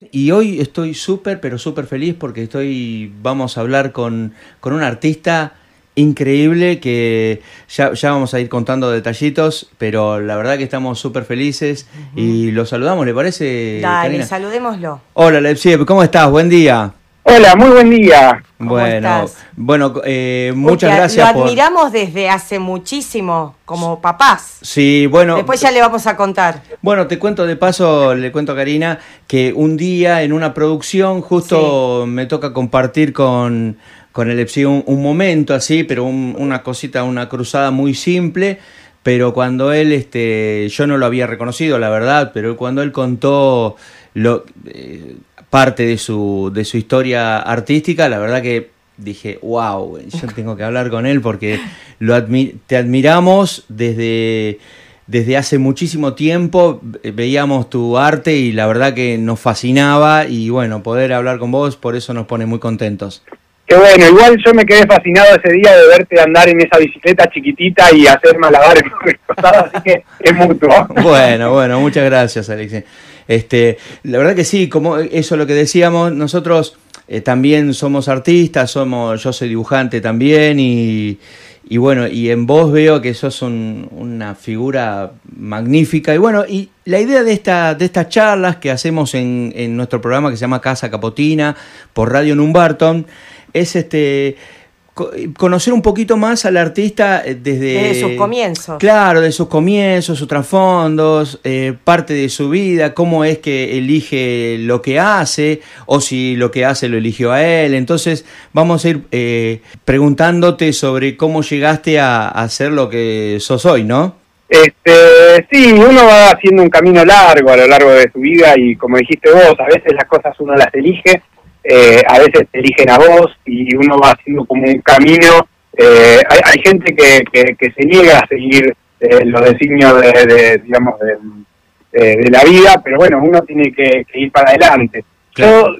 Y hoy estoy súper, pero súper feliz porque estoy, vamos a hablar con, con un artista increíble que ya, ya, vamos a ir contando detallitos, pero la verdad que estamos súper felices y lo saludamos, ¿le parece? Dale, Karina? saludémoslo. Hola, Lepsie, ¿cómo estás? Buen día. Hola, muy buen día. Bueno, bueno, eh, muchas gracias. Lo admiramos desde hace muchísimo, como papás. Sí, bueno. Después ya le vamos a contar. Bueno, te cuento de paso, le cuento a Karina, que un día en una producción justo me toca compartir con, con el EPSI un, momento así, pero una cosita, una cruzada muy simple. Pero cuando él, este, yo no lo había reconocido, la verdad, pero cuando él contó lo, eh, parte de su, de su historia artística, la verdad que dije, wow, yo tengo que hablar con él porque lo te admiramos desde, desde hace muchísimo tiempo, veíamos tu arte y la verdad que nos fascinaba y bueno, poder hablar con vos, por eso nos pone muy contentos. Qué bueno, igual yo me quedé fascinado ese día de verte andar en esa bicicleta chiquitita y hacer malabares así que es mutuo. Bueno, bueno, muchas gracias, Alexis. Este, la verdad que sí, como eso es lo que decíamos, nosotros eh, también somos artistas, somos, yo soy dibujante también y, y bueno, y en vos veo que sos una figura magnífica. Y bueno, y la idea de, esta, de estas charlas que hacemos en, en nuestro programa que se llama Casa Capotina por Radio Numbarton es este conocer un poquito más al artista eh, desde, desde sus comienzos. Claro, de sus comienzos, sus trasfondos, eh, parte de su vida, cómo es que elige lo que hace o si lo que hace lo eligió a él. Entonces vamos a ir eh, preguntándote sobre cómo llegaste a, a ser lo que sos hoy, ¿no? Este, sí, uno va haciendo un camino largo a lo largo de su vida y como dijiste vos, a veces las cosas uno las elige eh, a veces te eligen a vos y uno va haciendo como un camino. Eh, hay, gente que, que, se niega a seguir eh, los designios de, digamos, de, la vida, pero bueno, uno tiene que, ir para adelante. Yo,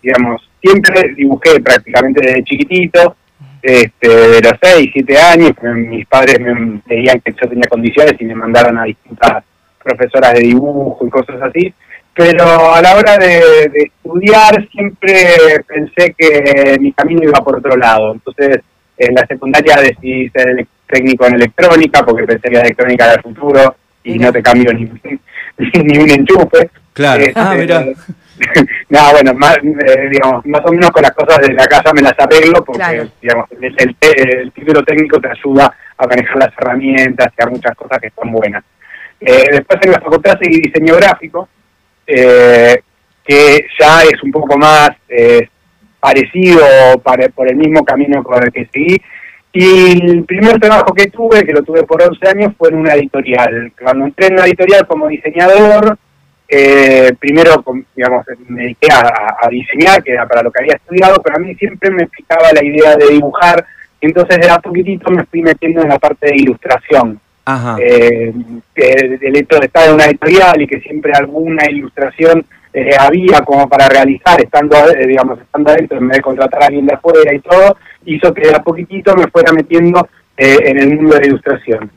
digamos, siempre dibujé prácticamente desde chiquitito, este, de los 6, 7 años, mis padres me veían que yo tenía condiciones y me mandaron a distintas profesoras de dibujo y cosas así pero a la hora de, estudiar siempre pensé que mi camino iba por otro lado. Entonces, en la secundaria decidí ser técnico en electrónica porque pensé que la electrónica era el futuro y no te cambio ni, ni un enchufe. Claro. Este, ah, mira. no, bueno, más, eh, digamos, más o menos con las cosas de la casa me las arreglo porque, digamos, el, título técnico te ayuda a manejar las herramientas y a muchas cosas que están buenas. Eh, después en la facultad seguí diseño gráfico, eh, que ya es un poco más eh, parecido por el mismo camino con el que seguí. Y el primer trabajo que tuve, que lo tuve por 11 años, fue en una editorial. Cuando entré en una editorial como diseñador, eh, primero, digamos, me dediqué a, diseñar, que era para lo que había estudiado, pero a mí siempre me explicaba la idea de dibujar, entonces de a poquitito me fui metiendo en la parte de ilustración. Eh, el hecho de estar en una editorial y que siempre alguna ilustración eh, había como para realizar, estando, eh, digamos, estando adentro, en vez de contratar a alguien de afuera y todo, hizo que a poquitito me fuera metiendo eh, en el mundo de la ilustración.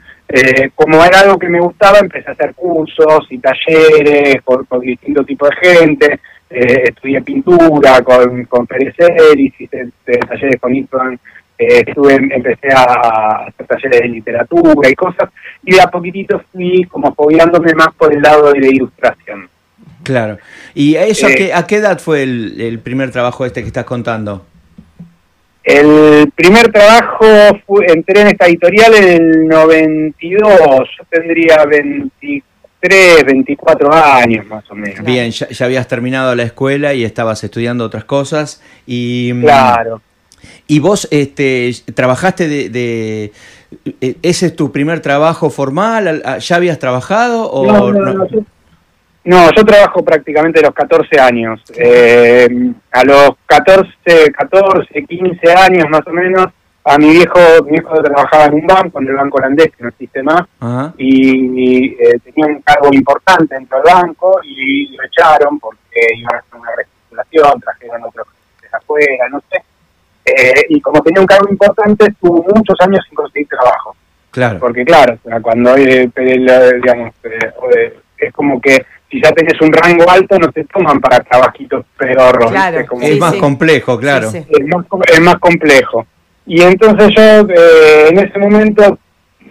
como era algo que me gustaba, empecé a hacer cursos y talleres con, distintos tipos de gente, estudié pintura con, con Pérez hice talleres con Ivan eh, estuve, empecé a hacer talleres de literatura y cosas, y de a poquitito fui como fobiándome más por el lado de la ilustración. Claro. ¿Y eso eh, a, qué, edad fue el, primer trabajo este que estás contando? El primer trabajo, entré en esta editorial en el 92, yo tendría 23, 24 años más o menos. Bien, ya, ya habías terminado la escuela y estabas estudiando otras cosas. y mm, Claro. Y vos este, trabajaste de, e, ¿Ese es tu primer trabajo formal? ¿Ya habías trabajado? O no, no, yo, trabajo prácticamente a los 14 años. Eh, a los 14, 14, 15 años más o menos, a mi viejo, mi viejo trabajaba en un banco, en el banco holandés, que no existe más, y, eh, tenía un cargo importante dentro del banco y lo echaron porque iban a hacer una reestructuración, trajeron otros de afuera, no sé eh, y como tenía un cargo importante, estuvo muchos años sin conseguir trabajo. Claro. Porque claro, cuando, eh, digamos, eh, es como que si ya tenés un rango alto no te toman para trabajitos pedorros. Claro, es más complejo, claro. Es más, es, más, complejo. Y entonces yo eh, en ese momento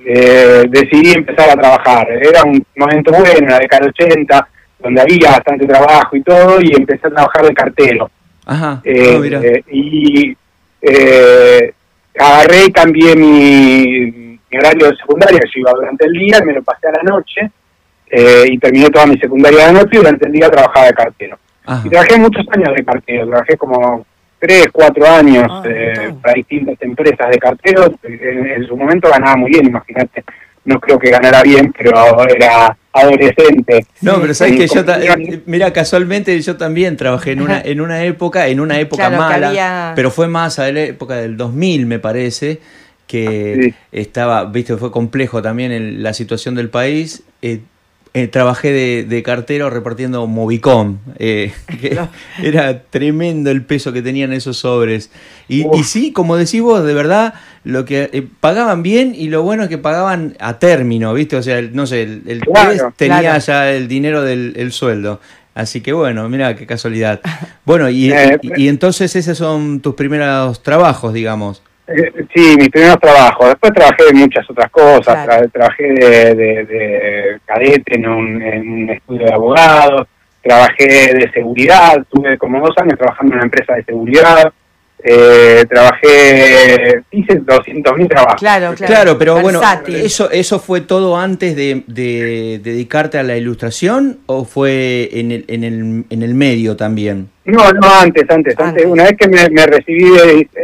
eh, decidí empezar a trabajar. Era un momento bueno, la década del 80, donde había bastante trabajo y todo, y empecé a trabajar de cartero. Ajá, eh, y agarré y cambié mi, horario de secundaria, yo iba durante el día, me lo pasé a la noche, eh, y terminé toda mi secundaria de noche y durante el día trabajaba de cartero. Y trabajé muchos años de cartero, trabajé como tres, cuatro años ah, eh, para distintas empresas de cartero. En, su momento ganaba muy bien, imagínate. No creo que ganara bien, pero era adolescente. No, pero sabes que yo, eh, mira, casualmente yo también trabajé en una, en una época, en una época mala, pero fue más a la época del 2000, me parece que estaba, viste, fue complejo también en la situación del país. Eh, eh, trabajé de, cartero repartiendo Movicom. Eh, era tremendo el peso que tenían esos sobres. Y, sí, como decís vos, de verdad, lo que eh, pagaban bien y lo bueno es que pagaban a término, ¿viste? O sea, no sé, el, tenía ya el dinero del sueldo. Así que bueno, mira qué casualidad. Bueno, y, y entonces esos son tus primeros trabajos, digamos. Eh, sí, mis primeros trabajos. Después trabajé en muchas otras cosas. trabajé de, cadete en un, estudio de abogados. Trabajé de seguridad. Tuve como dos años trabajando en una empresa de seguridad. Eh, trabajé, hice 200 mil trabajos. Claro, claro. pero bueno, ¿eso, ¿eso fue todo antes de, dedicarte a la ilustración o fue en el, en el, en el medio también? No, no, antes, antes, antes. Una vez que me, recibí,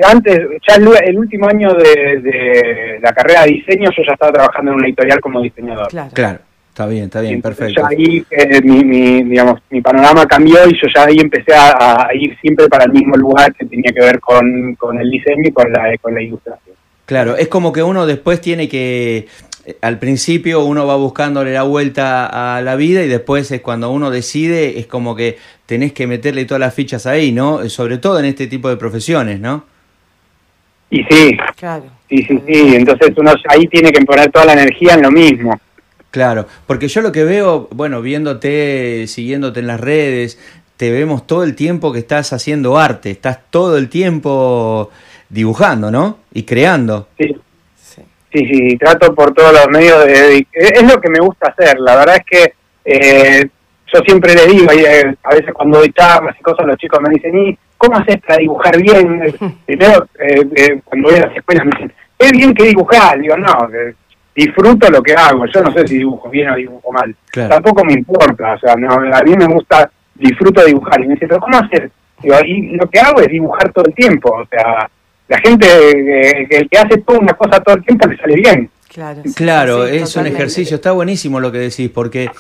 antes, ya el, último año de, la carrera de diseño, yo ya estaba trabajando en una editorial como diseñador. claro. Está bien, está bien, perfecto. Ya ahí eh, mi, digamos, mi panorama cambió y yo ya ahí empecé a, ir siempre para el mismo lugar que tenía que ver con, el diseño y con la, con la ilustración. Claro, es como que uno después tiene que, eh, al principio uno va buscándole la vuelta a la vida y después es cuando uno decide, es como que tenés que meterle todas las fichas ahí, ¿no? Sobre todo en este tipo de profesiones, ¿no? Y sí, claro. sí, sí, sí, entonces uno ahí tiene que poner toda la energía en lo mismo. Claro, porque yo lo que veo, bueno, viéndote, siguiéndote en las redes, te vemos todo el tiempo que estás haciendo arte, estás todo el tiempo dibujando, ¿no? Y creando. Sí, sí, sí, trato por todos los medios de... Es lo que me gusta hacer, la verdad es que eh, yo siempre les digo, eh, a veces cuando doy charlas y cosas, los chicos me dicen, ¿y cómo haces para dibujar bien? Primero, eh, cuando voy a las escuelas me dicen, es bien que dibujar, digo, no, disfruto lo que hago. Yo no sé si dibujo bien o dibujo mal. Tampoco me importa. O sea, no, a mí me gusta, disfruto dibujar. Y me dice, pero ¿cómo hacer? Digo, y lo que hago es dibujar todo el tiempo. O sea, la gente, eh, el que hace toda una cosa todo el tiempo le sale bien. Claro, claro es un ejercicio. Está buenísimo lo que decís, porque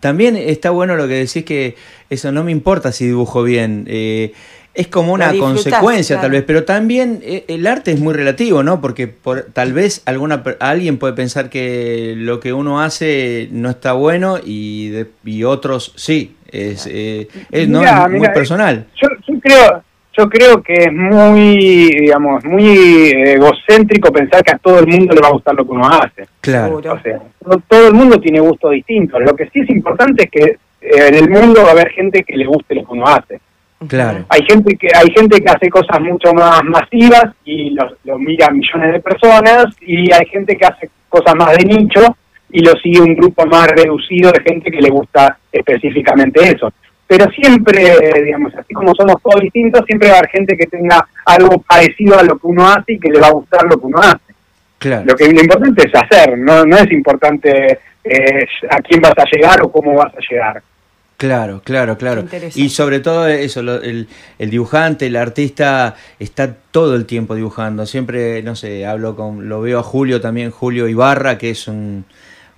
también está bueno lo que decís que eso no me importa si dibujo bien. Eh, es como una consecuencia tal vez, pero también eh, el arte es muy relativo, ¿no? Porque por, tal vez alguna alguien puede pensar que lo que uno hace no está bueno y, y otros sí, es, eh, es, no, muy personal. Yo, yo, creo yo creo que es muy, digamos, muy egocéntrico pensar que a todo el mundo le va a gustar lo que uno hace. Claro. O sea, todo el mundo tiene gusto distinto. Lo que sí es importante es que eh, en el mundo va a haber gente que le guste lo que uno hace. Claro. Hay gente que hay gente que hace cosas mucho más masivas y lo, lo miran millones de personas y hay gente que hace cosas más de nicho y lo sigue un grupo más reducido de gente que le gusta específicamente eso. Pero siempre, digamos, así como somos todos distintos, siempre va a haber gente que tenga algo parecido a lo que uno hace y que le va a gustar lo que uno hace. Claro. Lo que lo importante es hacer, no, no es importante eh, a quién vas a llegar o cómo vas a llegar. Claro, claro, claro. Y sobre todo eso, el, dibujante, el artista está todo el tiempo dibujando. Siempre, no sé, hablo con, lo veo a Julio también, Julio Ibarra, que es un,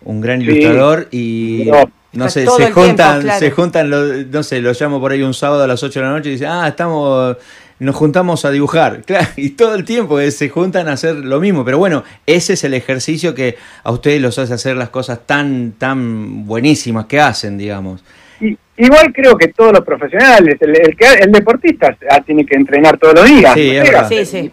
un gran ilustrador y no, sé, se juntan, se juntan, no sé, lo llamo por ahí un sábado a las 8 de la noche y dicen, ah, estamos, nos juntamos a dibujar. Claro, y todo el tiempo eh, se juntan a hacer lo mismo. Pero bueno, ese es el ejercicio que a ustedes los hace hacer las cosas tan, tan buenísimas que hacen, digamos. Igual creo que todos los profesionales, el, el, deportista tiene que entrenar todos los días. Sí, sí,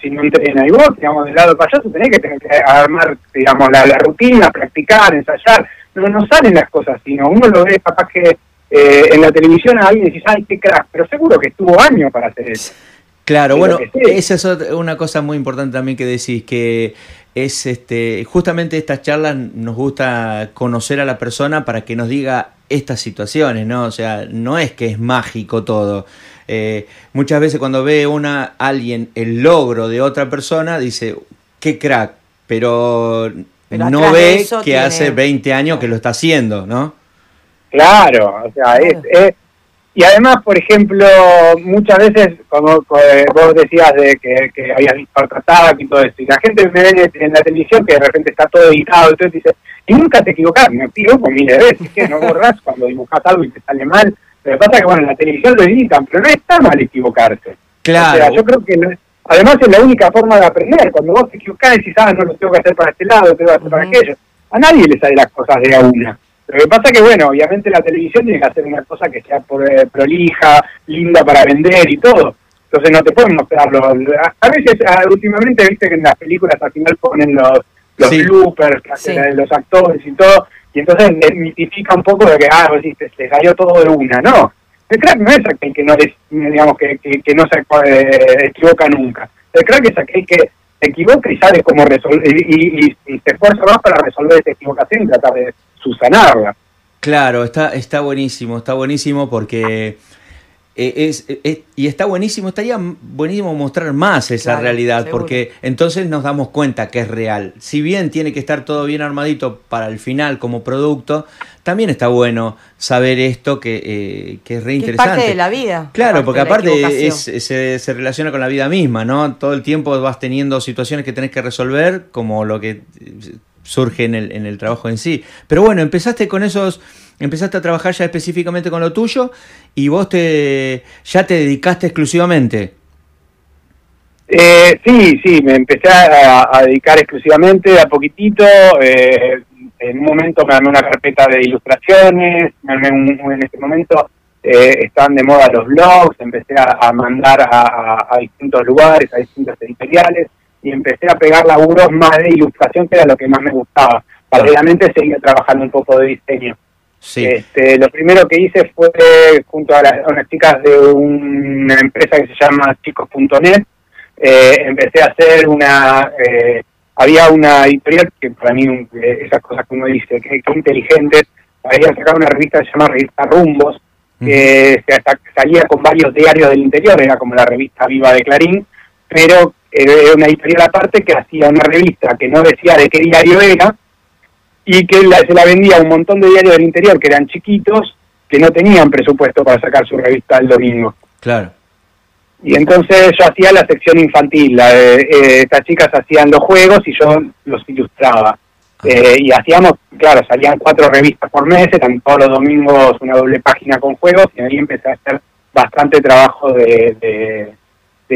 Si no entrena, y vos, digamos, del lado payaso, tenés que, tenés que armar, digamos, la, rutina, practicar, ensayar. no, no salen las cosas, sino uno lo ve capaz que eh, en la televisión a alguien y dices, ay, qué crack, pero seguro que estuvo años para hacer eso. Claro, bueno, esa es una cosa muy importante también que decís, que es este, justamente estas charlas nos gusta conocer a la persona para que nos diga estas situaciones, ¿no? O sea, no es que es mágico todo. Eh, muchas veces cuando ve una alguien el logro de otra persona, dice, qué crack, pero, no ve que hace 20 años que lo está haciendo, ¿no? Claro, o sea, es y además, por ejemplo, muchas veces, como eh, vos decías de que, que habías visto al y todo eso, y la gente me ve en la televisión que de repente está todo editado, entonces dice, y nunca te equivocas, me equivoco miles de veces, que no borras cuando dibujas algo y te sale mal. Lo que pasa es que, bueno, en la televisión lo editan, pero no está mal equivocarse. Claro. O sea, yo creo que además es la única forma de aprender. Cuando vos te equivocás y sabes, ah, no lo tengo que hacer para este lado, tengo que hacer para aquello. A nadie le sale las cosas de a una. Lo que pasa es que, bueno, obviamente la televisión tiene que hacer una cosa que sea por, eh, prolija, linda para vender y todo. Entonces no te pueden mostrarlo. A veces, últimamente, viste que en las películas al final ponen los, los bloopers que hacen los actores y todo, y entonces mitifica un poco de que, ah, vos se cayó todo de una. No, el crack no es aquel que no, es, digamos, que, que, no se eh, equivoca nunca. El crack es aquel que se equivoca y sabe cómo resolver, y, y, y, esfuerza más para resolver esa equivocación y tratar de subsanarla. Claro, está, está buenísimo, está buenísimo porque eh, es, y está buenísimo, estaría buenísimo mostrar más esa realidad, porque entonces nos damos cuenta que es real. Si bien tiene que estar todo bien armadito para el final como producto, también está bueno saber esto que, eh, que es reinteresante. Es parte de la vida. Claro, porque aparte es, se, se, relaciona con la vida misma, ¿no? Todo el tiempo vas teniendo situaciones que tenés que resolver, como lo que surge en el, en el trabajo en sí. Pero bueno, empezaste con esos, empezaste a trabajar ya específicamente con lo tuyo y vos te ya te dedicaste exclusivamente. Eh, sí, sí, me empecé a, dedicar exclusivamente a poquitito. Eh, en un momento me armé una carpeta de ilustraciones, me armé en este momento eh, están de moda los blogs, empecé a, mandar a, a, distintos lugares, a distintos editoriales y empecé a pegar laburos más de ilustración, que era lo que más me gustaba. Paralelamente seguía trabajando un poco de diseño. Sí. Este, lo primero que hice fue junto a, las, unas chicas de una empresa que se llama chicos.net, eh, empecé a hacer una... Eh, había una editorial que para mí, eh, esas cosas que uno dice, que, que inteligentes, había sacado una revista que se llama Revista Rumbos, que salía con varios diarios del interior, era como la revista Viva de Clarín, pero era una editorial aparte que hacía una revista que no decía de qué diario era y que se la vendía a un montón de diarios del interior que eran chiquitos que no tenían presupuesto para sacar su revista el domingo. Claro. Y entonces yo hacía la sección infantil, la eh, estas chicas hacían los juegos y yo los ilustraba. Eh, y hacíamos, claro, salían cuatro revistas por mes, eran todos los domingos una doble página con juegos y ahí empecé a hacer bastante trabajo de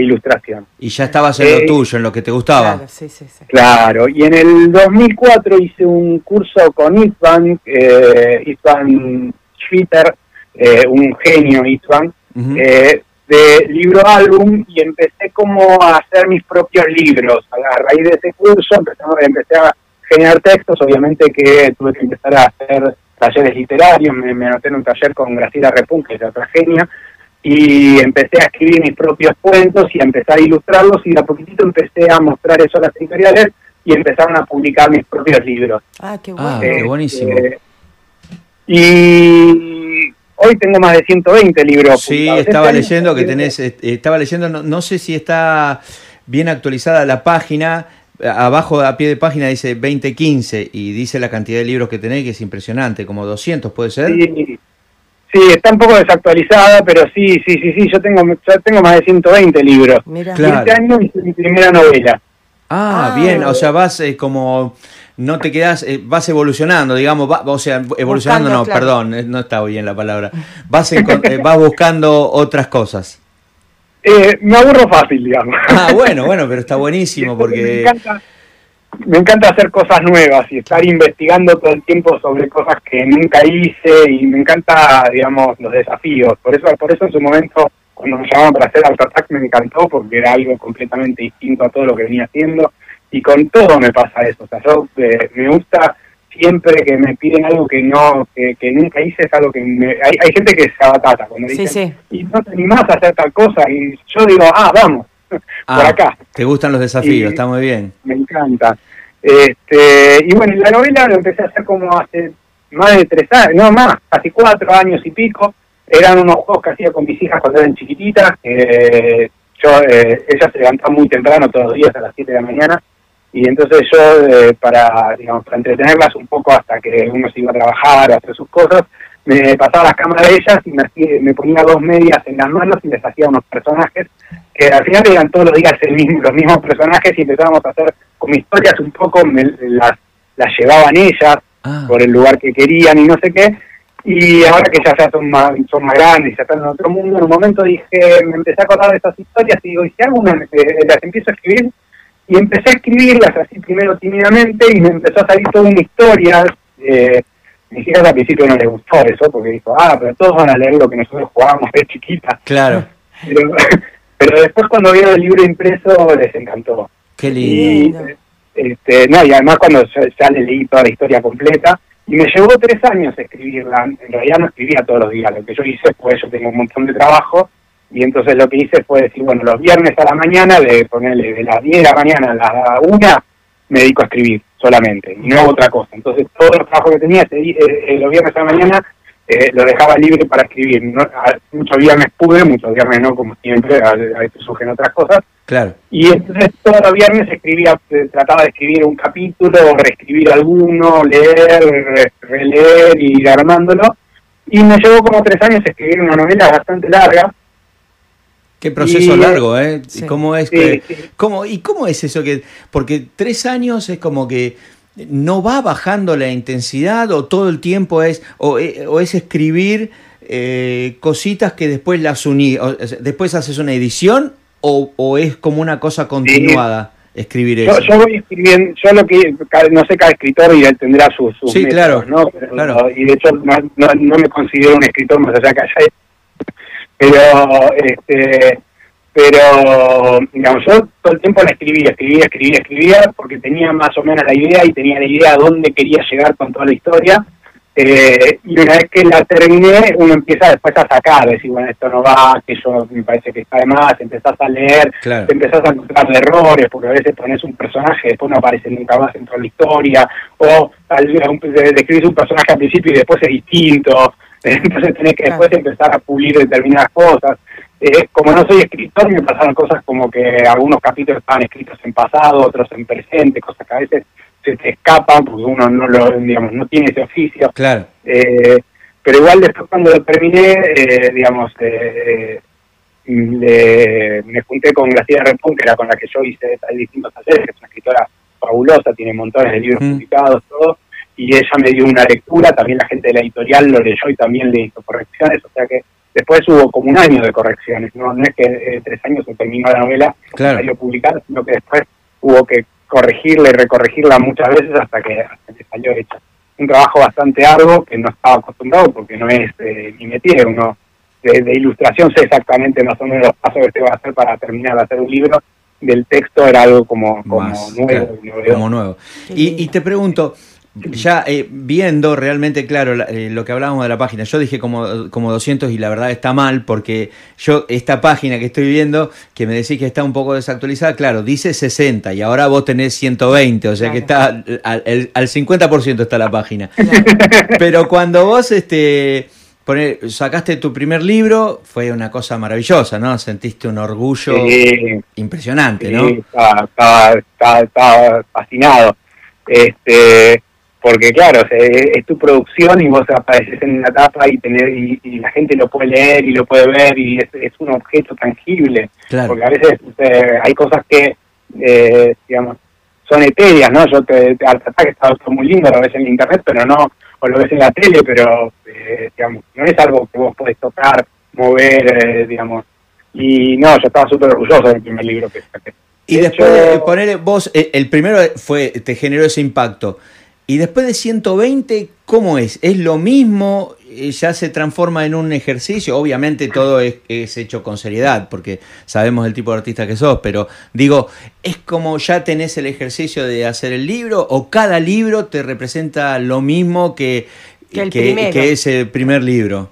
ilustración. Y ya estabas en lo eh, tuyo, en lo que te gustaba. Claro, sí, sí, claro. y en el 2004 hice un curso con Istvan, eh, Istvan Schwitter, eh, un genio Istvan, eh, de libro álbum y empecé como a hacer mis propios libros. A raíz de ese curso empecé, empecé a generar textos, obviamente que tuve que empezar a hacer talleres literarios, me, me anoté en un taller con Graciela Repun, que es otra genia, y empecé a escribir mis propios cuentos y a empezar a ilustrarlos y de a poquitito empecé a mostrar eso a las editoriales y empezaron a publicar mis propios libros. Ah, qué, bueno. Ah, qué buenísimo. Eh, y hoy tengo más de 120 libros. Sí, estaba leyendo que tenés, eh, estaba leyendo, no, sé si está bien actualizada la página, abajo a pie de página dice 2015 y dice la cantidad de libros que tenés que es impresionante, como 200 puede ser. Sí, Sí, está un poco desactualizada, pero sí, sí, sí, sí, yo tengo, yo tengo más de 120 libros. Mira. Este año hice mi primera novela. Ah, ah bien, o sea, vas eh, como, no te quedas, eh, vas evolucionando, digamos, o sea, evolucionando no, perdón, eh, no está bien la palabra. Vas, vas buscando otras cosas. me aburro fácil, digamos. Ah, bueno, bueno, pero está buenísimo porque me encanta hacer cosas nuevas y estar investigando todo el tiempo sobre cosas que nunca hice y me encanta, digamos, los desafíos. Por eso, por eso en su momento, cuando me llamaban para hacer Attack me encantó porque era algo completamente distinto a todo lo que venía haciendo y con todo me pasa eso. O sea, yo eh, me gusta siempre que me piden algo que no que, nunca hice es algo que me, hay, hay gente que se abatata cuando dicen sí, y no te animás a hacer tal cosa y yo digo ah vamos por ah, acá. te gustan los desafíos está muy bien. me encanta. Este y bueno la novela lo empecé a hacer como hace más de tres años no más casi cuatro años y pico. Eran unos juegos que hacía con mis hijas cuando eran chiquititas eh, yo eh, ellas se levantaban muy temprano todos los días a las 7 de la mañana y entonces yo eh, para digamos para entretenerlas un poco hasta que uno se iba a trabajar a hacer sus cosas me pasaba las cámaras de ellas y me, me ponía dos medias en las manos y les hacía unos personajes que al final eran todos los días el mismo, los mismos personajes y empezábamos a hacer como historias un poco me, las las llevaban ellas ah. por el lugar que querían y no sé qué y ahora que ya, ya son más son más grandes ya están en otro mundo en un momento dije me empecé a acordar de esas historias y digo y si alguna eh, las empiezo a escribir y empecé a escribirlas así primero tímidamente y me empezó a salir toda una historia. Eh, mis hijas al principio no les gustó eso porque dijo, ah, pero todos van a leer lo que nosotros jugábamos de chiquita. Claro. Pero, después cuando vieron el libro impreso les encantó. Qué lindo. Y, este, no, y además cuando ya, le leí toda la historia completa, y me llevó tres años escribirla. En realidad no escribía todos los días. Lo que yo hice fue, yo tengo un montón de trabajo y entonces lo que hice fue decir, bueno, los viernes a la mañana, de ponerle de las 10 de la mañana a las 1, me dedico a escribir solamente, y no hago otra cosa. Entonces todos los trabajos que tenía eh, eh, los viernes a la mañana eh, lo dejaba libre para escribir. No, muchos viernes pude, muchos viernes no, como siempre, a, veces surgen otras cosas. Claro. Y entonces todos los viernes escribía, trataba de escribir un capítulo, reescribir alguno, leer, releer y ir armándolo. Y me llevó como tres años escribir una novela bastante larga, Qué proceso largo, ¿eh? ¿Cómo es que, cómo, ¿Y cómo es eso? que Porque tres años es como que no va bajando la intensidad o todo el tiempo es, o, eh, es escribir eh, cositas que después las uní, después haces una edición o, es como una cosa continuada. Escribir eso. Yo, voy escribiendo, yo lo que, no sé, cada escritor y él tendrá sus, sus sí, claro, ¿no? claro. Y de hecho no, no, me considero un escritor más allá que haya pero este pero digamos yo todo el tiempo la escribía escribía escribía escribía porque tenía más o menos la idea y tenía la idea a dónde quería llegar con toda la historia. Eh, y una vez que la terminé uno empieza después a sacar decir bueno esto no va que yo me parece que está de más empezás a leer te empezás a encontrar errores porque a veces pones un personaje después no aparece nunca más en toda la historia o describís un personaje al principio y después es distinto entonces tenés que después empezar a pulir determinadas cosas. Eh, como no soy escritor, me pasaron cosas como que algunos capítulos estaban escritos en pasado, otros en presente, cosas que a veces se te escapan porque uno no lo, digamos, no tiene ese oficio. Claro. Eh, pero igual después cuando lo terminé, eh, digamos, me junté con Graciela Repun, que era con la que yo hice distintos talleres, que es una escritora fabulosa, tiene montones de libros publicados, todo y ella me dio una lectura, también la gente de la editorial lo leyó y también le hizo correcciones, o sea que después hubo como un año de correcciones, no, no es que eh, tres años se terminó la novela, claro. salió publicada, sino que después hubo que corregirla y recorregirla muchas veces hasta que, hasta que salió hecha. Un trabajo bastante arduo que no estaba acostumbrado porque no es eh, ni metí, uno de, ilustración sé exactamente más o menos los pasos que se va a hacer para terminar de hacer un libro, del texto era algo como, como nuevo. como nuevo. Y, y te pregunto, ya eh, viendo realmente claro eh, lo que hablábamos de la página, yo dije como, como 200 y la verdad está mal porque yo esta página que estoy viendo, que me decís que está un poco desactualizada, claro, dice 60 y ahora vos tenés 120, o sea que está al, al 50% está la página. Pero cuando vos este sacaste tu primer libro, fue una cosa maravillosa, ¿no? Sentiste un orgullo impresionante, ¿no? Estaba, estaba fascinado. Este, porque claro, es, tu producción y vos apareces en una tapa y tener y, la gente lo puede leer y lo puede ver y es, un objeto tangible, porque a veces eh, hay cosas que, eh, digamos, son etéreas, ¿no? Yo te, al tratar que está muy lindo, lo ves en internet, pero no, o lo ves en la tele, pero, eh, digamos, no es algo que vos podés tocar, mover, digamos, y no, yo estaba súper orgulloso del primer libro que saqué. Y después de poner vos, el primero fue, te generó ese impacto. Y después de 120, ¿cómo es? ¿Es lo mismo? Eh, ¿Ya se transforma en un ejercicio? Obviamente todo es, hecho con seriedad, porque sabemos el tipo de artista que sos, pero digo, ¿es como ya tenés el ejercicio de hacer el libro o cada libro te representa lo mismo que, que, que, es el primer libro?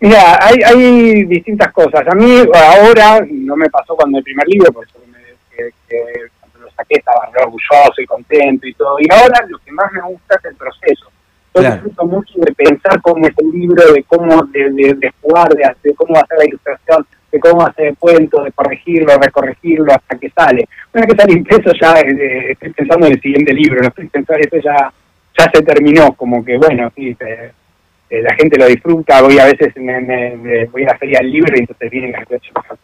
Mira, hay, hay distintas cosas. A mí ahora, no me pasó cuando el primer libro, pues que, lo saqué estaba orgulloso y contento y todo. Y ahora lo que más me gusta es el proceso. Yo disfruto mucho de pensar cómo es el libro, de cómo de, de, jugar, de, cómo hacer la ilustración, de cómo hacer el cuento, de corregirlo, recorregirlo hasta que sale. Una vez que sale impreso ya eh, estoy pensando en el siguiente libro, no estoy pensando, esto ya, ya se terminó, como que bueno, sí, eh, la gente lo disfruta, voy a veces me, voy a la feria del libro y entonces vienen a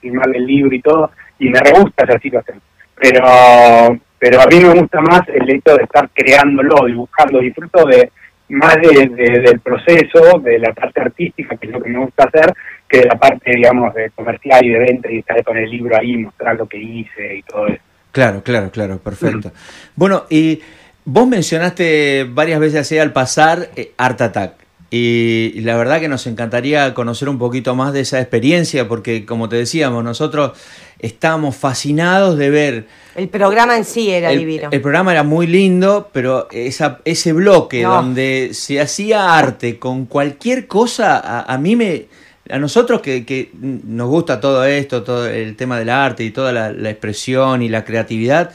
firmar el libro y todo, y me re gusta esa situación pero pero a mí me gusta más el hecho de estar creándolo, dibujando, disfruto de más de, del proceso, de la parte artística, que es lo que me gusta hacer, que de la parte, digamos, de comercial y de venta y estar con el libro ahí, mostrar lo que hice y todo eso. Claro, claro, claro, perfecto. Bueno, y vos mencionaste varias veces así al pasar eh, Art Attack. Y la verdad que nos encantaría conocer un poquito más de esa experiencia, porque como te decíamos, nosotros estábamos fascinados de ver... El programa en sí era divino. El programa era muy lindo, pero esa, ese bloque donde se hacía arte con cualquier cosa, a, mí me... A nosotros que, que, nos gusta todo esto, todo el tema del arte y toda la, expresión y la creatividad,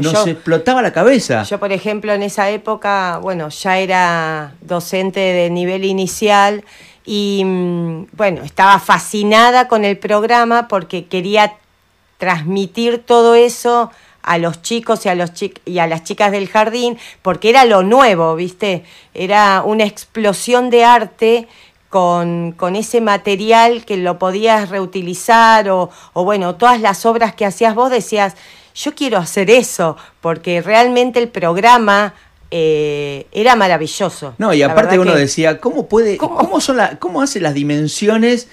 nos explotaba la cabeza. Yo, por ejemplo, en esa época, bueno, ya era docente de nivel inicial y, mm, bueno, estaba fascinada con el programa porque quería transmitir todo eso a los chicos y a, los y a las chicas del jardín, porque era lo nuevo, ¿viste? Era una explosión de arte con, con ese material que lo podías reutilizar o, o, bueno, todas las obras que hacías vos decías, yo quiero hacer eso, porque realmente el programa eh, era maravilloso. No, y aparte uno decía, ¿cómo puede, cómo, son la, cómo hace las dimensiones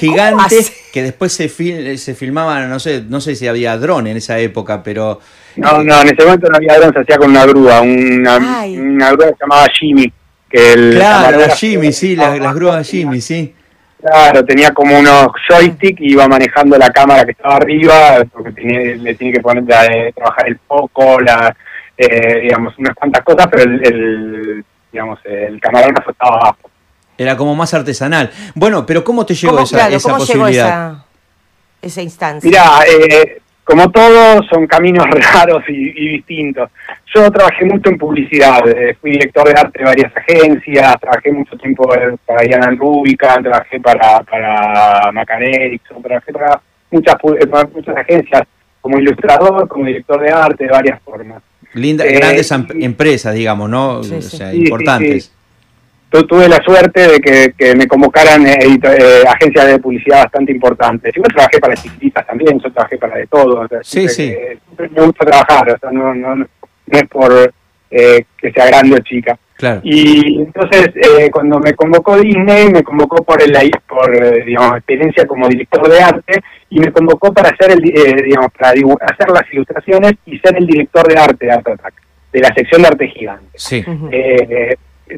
gigantes que después se, se filmaban, no sé, no sé si había dron en esa época, pero... No, no, en ese momento no había dron, se hacía con una grúa, una, una grúa que se llamaba Jimmy. Que el claro, la Jimmy, sí, las, grúas Jimmy, sí. Claro, tenía como unos joystick y iba manejando la cámara que estaba arriba, porque le tiene que poner a trabajar el foco, la, eh, digamos, unas cuantas cosas, pero el, digamos, el camarógrafo estaba abajo. Era como más artesanal. Bueno, pero ¿cómo te llegó esa, esa posibilidad? esa, instancia? Mira, eh, como todo, son caminos raros y, distintos. Yo trabajé mucho en publicidad, eh, fui director de arte de varias agencias, trabajé mucho tiempo para Diana Rubicon, trabajé para, para Macan trabajé para muchas, muchas agencias como ilustrador, como director de arte, de varias formas. Linda, eh, grandes empresas, digamos, ¿no? o sea, importantes. Yo tuve la suerte de que, me convocaran eh, eh, agencias de publicidad bastante importantes. Yo trabajé para chiquititas también, yo trabajé para de todo. sí, sí. me gusta trabajar, o sea, no, no, no es por que sea grande o chica. Y entonces, eh, cuando me convocó Disney, me convocó por el por eh, digamos experiencia como director de arte y me convocó para hacer el eh, digamos para hacer las ilustraciones y ser el director de arte de Art Attack, de la sección de arte gigante. Sí.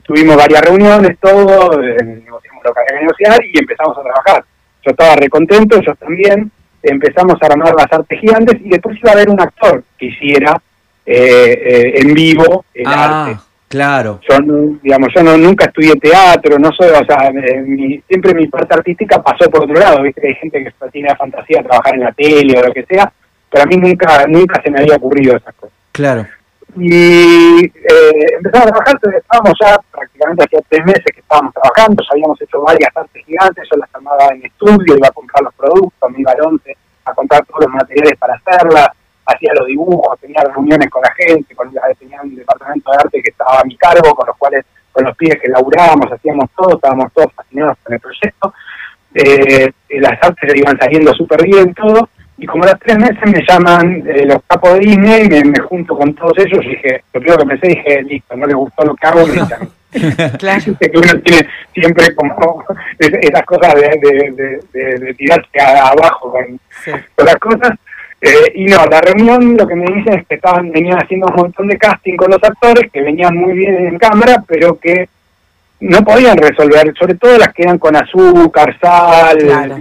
Tuvimos varias reuniones, todo, negociamos lo que había que negociar y empezamos a trabajar. Yo estaba recontento, ellos también. Empezamos a armar las artes gigantes y después iba a haber un actor que hiciera en vivo el ah. arte. Claro. Yo, digamos, yo no, nunca estudié teatro, no soy, o sea, siempre mi parte artística pasó por otro lado, ¿viste? Hay gente que tiene la fantasía de trabajar en la tele o lo que sea, pero a mí nunca nunca se me había ocurrido esas cosas. Claro. Y eh, empezamos a trabajar, estábamos ya prácticamente hacía tres meses que estábamos trabajando, ya habíamos hecho varias artes gigantes, yo las armaba en estudio, iba a comprar los productos, me iba al once a comprar todos los materiales para hacerlas, hacía los dibujos, tenía reuniones con la gente, con tenía un departamento de arte que estaba a mi cargo, con los cuales, con los pibes que laburábamos, hacíamos todo, estábamos todos fascinados con el proyecto. Eh, las artes iban saliendo súper bien todo, y como a los tres meses me llaman eh, los capos de Disney, me, me, junto con todos ellos y dije, lo primero que pensé, dije, listo, no les gustó lo que hago, me echan. claro. que uno tiene siempre como esas cosas de, de, de, tirarse abajo con, con las cosas Eh, y no, la reunión lo que me dicen es que estaban, venían haciendo un montón de casting con los actores, que venían muy bien en cámara, pero que no podían resolver, sobre todo las que eran con azúcar, sal, claro.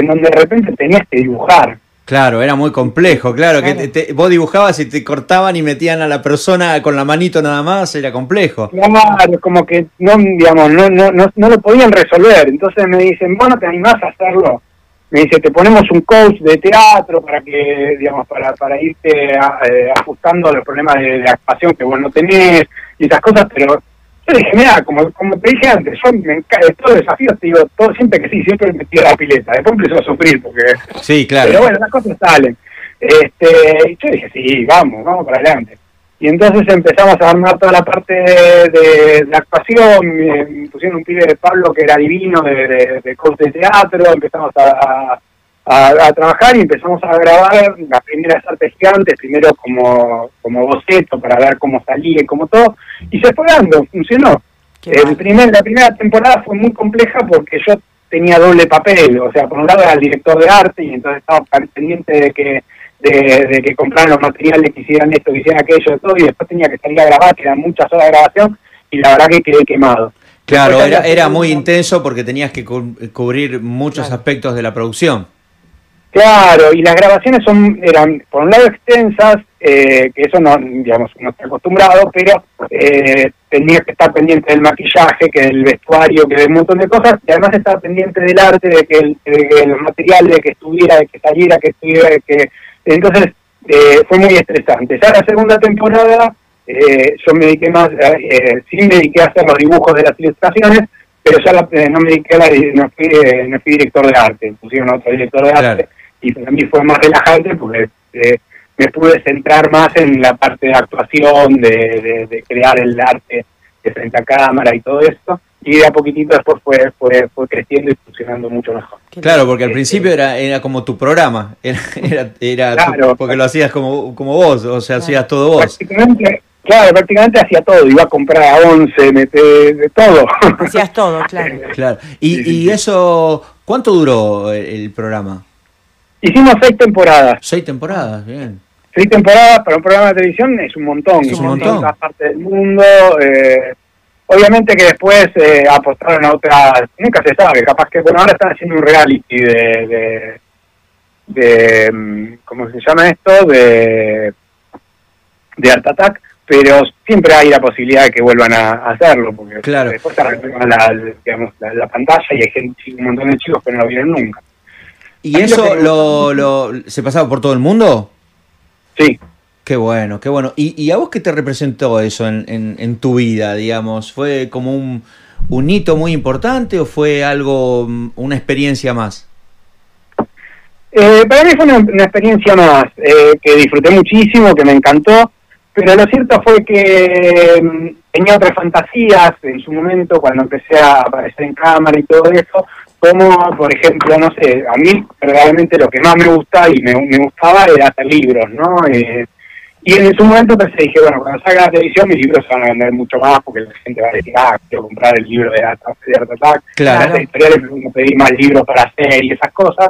En donde de repente tenías que dibujar. Claro, era muy complejo, claro, que vos dibujabas y te cortaban y metían a la persona con la manito nada más, era complejo. Claro, como que no, digamos, no, no, no, no lo podían resolver, entonces me dicen, bueno, ¿te animás a hacerlo? me dice, te ponemos un coach de teatro para que, digamos, para, para irte eh, ajustando a los problemas de, actuación que vos no tenés y esas cosas, pero yo dije, mira, como, como te dije antes, yo me todos los desafíos, te digo, todo siempre que sí, siempre me a la pileta, después empezó a sufrir porque... Sí, claro. Pero bueno, las cosas salen. Este, y yo dije, sí, vamos, vamos para adelante. Y entonces empezamos a armar toda la parte de, de, actuación, me pusieron un pibe de Pablo que era divino de, de, de coach de teatro, empezamos a, a, trabajar y empezamos a grabar las primeras artes gigantes, primero como, como boceto para ver cómo salía y como todo, y se fue dando, funcionó. El primer, la primera temporada fue muy compleja porque yo tenía doble papel, o sea, por un lado era el director de arte y entonces estaba pendiente de que de, que compraran los materiales, que hicieran esto, que hicieran aquello, todo, y después tenía que salir a grabar, que eran muchas horas de grabación, y la verdad que quedé quemado. Claro, era, era muy intenso porque tenías que cubrir muchos aspectos de la producción. Claro, y las grabaciones son eran, por un lado, extensas, eh, que eso no, digamos, no está acostumbrado, pero eh, tenía que estar pendiente del maquillaje, que del vestuario, que de un montón de cosas, y además estar pendiente del arte, de que, el, de los materiales, de que estuviera, de que saliera, que estuviera, de que entonces, eh, fue muy estresante. Ya la segunda temporada, eh, yo me dediqué más, eh, sí me dediqué a hacer los dibujos de las ilustraciones, pero ya eh, no me dediqué a la, no fui, no fui director de arte, pusieron otro director de arte, y para mí fue más relajante porque me pude centrar más en la parte de actuación, de, de crear el arte de frente a cámara y todo esto y de a poquitito después fue, fue, fue creciendo y funcionando mucho mejor. Claro, porque al principio era, era como tu programa, era, era, porque lo hacías como, como vos, o sea, hacías todo vos. Prácticamente, claro, prácticamente hacía todo, iba a comprar a once, de todo. Hacías todo, claro. claro. Y, y eso, ¿cuánto duró el, programa? Hicimos seis temporadas. Seis temporadas, bien. Seis temporadas para un programa de televisión es un montón, es un montón. En todas partes del mundo. Eh, Obviamente que después eh, apostaron a otras, nunca se sabe, capaz que, bueno, ahora están haciendo un reality de, de, mm, ¿cómo se llama esto? De, de Art Attack, pero siempre hay la posibilidad de que vuelvan a, hacerlo, porque claro. después se la, digamos, la, pantalla y hay gente, un montón de chicos que no lo vieron nunca. ¿Y eso lo, lo, se pasaba por todo el mundo? Sí. Qué bueno, qué bueno. ¿Y, y a vos qué te representó eso en, en, tu vida, digamos? ¿Fue como un, un, hito muy importante o fue algo, mm, una experiencia más? Eh, para mí fue una, experiencia más, eh, que disfruté muchísimo, que me encantó, pero lo cierto fue que mm, tenía otras fantasías en su momento cuando empecé a aparecer en cámara y todo eso, como por ejemplo, no sé, a mí realmente lo que más me gusta y me, me gustaba era hacer libros, ¿no? Eh, y en su momento pensé, dije, bueno, cuando salga la televisión mis libros se van a vender mucho más porque la gente va a decir, ah, quiero comprar el libro de Art Attack. Claro. Las editoriales me pedir más libros para hacer y esas cosas.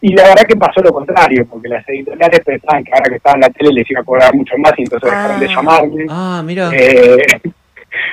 Y la verdad que pasó lo contrario, porque las editoriales pensaban que ahora que estaba en la tele les iba a cobrar mucho más y entonces dejaron de ah. llamarme. Ah, mira. Eh,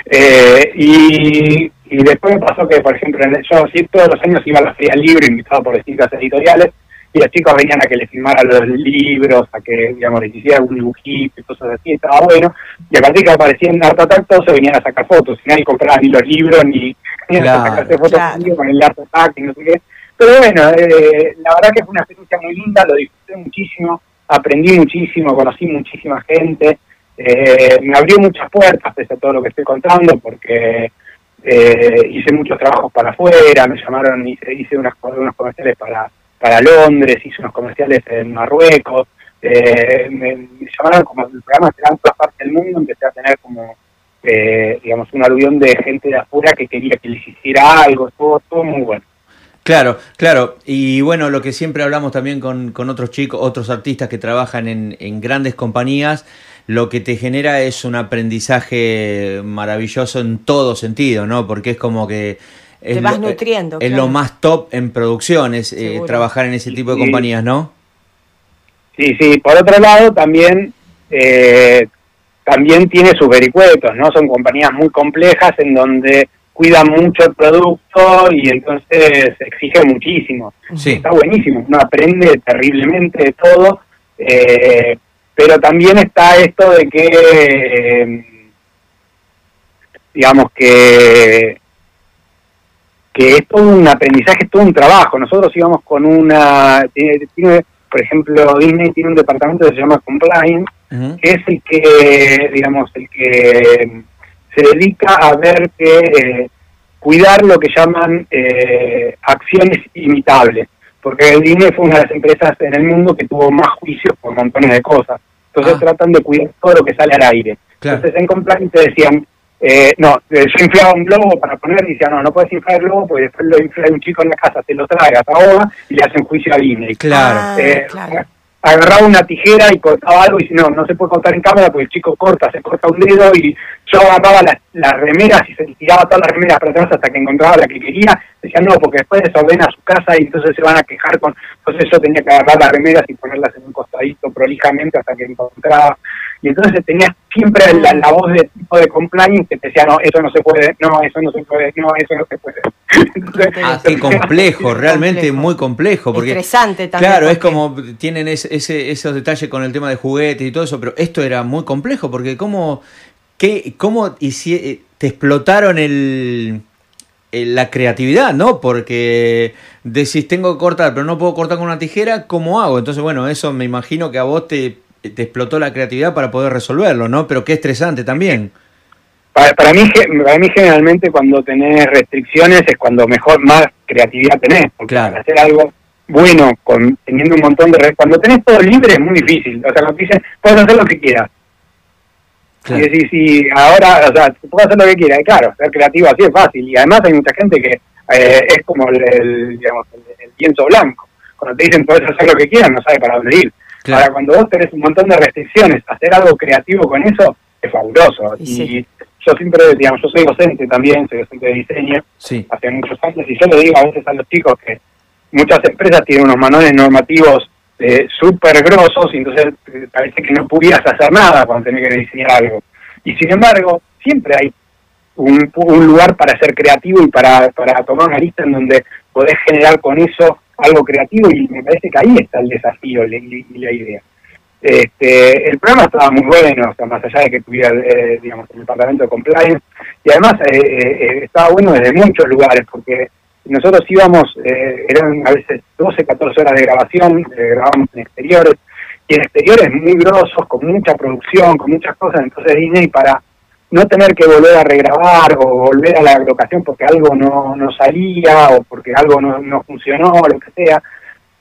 eh, y, y después me pasó que, por ejemplo, yo sí, todos los años iba a la Feria Libre invitado por distintas editoriales y los chicos venían a que les filmara los libros, a que, digamos, les hiciera un dibujito y cosas así, estaba bueno, y a partir que aparecía en Art Attack todos se venían a sacar fotos, y nadie compraba ni los libros, ni, ni a sacarse fotos con el Art Attack y no sé qué. Pero bueno, eh, la verdad que fue una experiencia muy linda, lo disfruté muchísimo, aprendí muchísimo, conocí muchísima gente, eh, me abrió muchas puertas pese a todo lo que estoy contando, porque eh, hice muchos trabajos para afuera, me llamaron, hice, hice unas, unos comerciales para para Londres, hice unos comerciales en Marruecos, eh, me, llamaron como el programa se en todas partes del mundo, empecé a tener como, eh, digamos, un aluvión de gente de afuera que quería que les hiciera algo, todo, todo muy bueno. Claro, claro. Y bueno, lo que siempre hablamos también con, con otros chicos, otros artistas que trabajan en, en grandes compañías, lo que te genera es un aprendizaje maravilloso en todo sentido, ¿no? Porque es como que te vas nutriendo. Es lo más top en producciones, eh, trabajar en ese tipo de compañías, ¿no? Sí, sí. Por otro lado, también eh, también tiene sus vericuetos, ¿no? Son compañías muy complejas en donde cuidan mucho el producto y entonces exige muchísimo. Sí. Está buenísimo, uno aprende terriblemente de todo, eh, pero también está esto de que, eh, digamos que, que es todo un aprendizaje, es todo un trabajo. Nosotros íbamos con una, tiene, tiene, por ejemplo, Disney tiene un departamento que se llama Compliance, que es el que, digamos, el que se dedica a ver que eh, cuidar lo que llaman eh, acciones imitables, porque el Disney fue una de las empresas en el mundo que tuvo más juicios por montones de cosas. Entonces Ah. tratan de cuidar todo lo que sale al aire. Claro. Entonces en compliance te decían, eh, no, eh, yo inflaba un globo para poner y decía, no, no puedes inflar el globo porque después lo infla un chico en la casa, te lo trae, te ahoga y le hacen juicio a Disney. Claro. Ah, Eh, claro. Agarraba una tijera y cortaba algo y si no, no se puede cortar en cámara porque el chico corta, se corta un dedo y yo agarraba las, las remeras y se tiraba todas las remeras para atrás hasta que encontraba la que quería, decía no, porque después desordena su casa y entonces se van a quejar con, entonces yo tenía que agarrar las remeras y ponerlas en un costadito prolijamente hasta que encontraba y entonces tenía siempre la, la voz de tipo de compliance que decía no, eso no se puede, no, eso no se puede, no, eso no se puede. Ah, qué complejo, realmente Complejo. muy complejo. Porque, Estresante también, Claro, es como tienen ese, ese- esos detalles con el tema de juguetes y todo eso, pero esto era muy complejo porque cómo, qué, cómo hici- eh, te explotaron el, el- la creatividad, ¿no? Porque decís, tengo que cortar, pero no puedo cortar con una tijera, ¿cómo hago? Entonces, bueno, eso me imagino que a vos te, te explotó la creatividad para poder resolverlo, ¿no? Pero qué estresante también. Para, para mí ge- para mí generalmente cuando tenés restricciones es cuando mejor más creatividad tenés, porque Claro. para hacer algo bueno con teniendo un montón de cuando tenés todo libre es muy difícil, o sea, cuando te dicen puedes hacer lo que quieras. Claro. Y decís, sí, ahora, o sea, puedes hacer lo que quieras, y claro, ser creativo así es fácil, y además hay mucha gente que eh, es como el, el, digamos, el, el lienzo blanco, cuando te dicen puedes hacer lo que quieras, no sabes para dónde ir. Claro. Ahora, cuando vos tenés un montón de restricciones, hacer algo creativo con eso es fabuloso. Y Y, sí. Yo siempre, digamos, yo soy docente también, soy docente de diseño Sí. hace muchos años, y yo le digo a veces a los chicos que muchas empresas tienen unos manuales normativos eh, súper grosos, y entonces eh, parece que no pudieras hacer nada cuando tenés que diseñar algo. Y sin embargo, siempre hay un, un lugar para ser creativo y para, para tomar una lista en donde podés generar con eso algo creativo y me parece que ahí está el desafío y, la idea. Este, el programa estaba muy bueno, o sea, más allá de que tuviera, eh, digamos, el departamento de compliance, y además eh, eh, estaba bueno desde muchos lugares, porque nosotros íbamos, eh, eran a veces 12, 14 horas de grabación, eh, grabábamos en exteriores, y en exteriores muy grosos, con mucha producción, con muchas cosas, entonces Disney para no tener que volver a regrabar o volver a la locación porque algo no, no salía o porque algo no, no funcionó o lo que sea,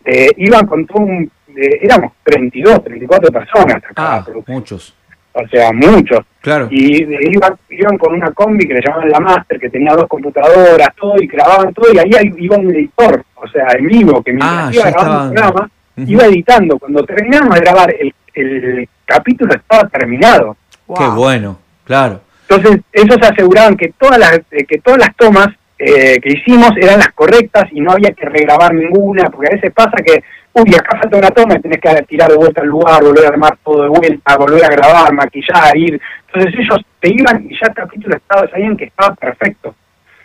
eh, iban con todo un... eh, éramos 32, 34 personas a cada Ah, muchos. o sea, muchos. Claro. Y eh, iban, iban con una combi que le llamaban la Master, que tenía dos computadoras, todo, y grababan todo, y ahí iba un editor, o sea, en vivo, que mientras Ah, iba grabando el programa, iba editando. Cuando terminamos de grabar, el, el capítulo estaba terminado. Qué bueno, claro. Entonces, ellos aseguraban que todas las, eh, que todas las tomas eh, que hicimos eran las correctas y no había que regrabar ninguna, porque a veces pasa que, uy, acá falta una toma y tenés que tirar de vuelta al lugar, volver a armar todo de vuelta, volver a grabar, maquillar, ir. Entonces ellos te iban y ya el capítulo estaba, sabían que estaba perfecto.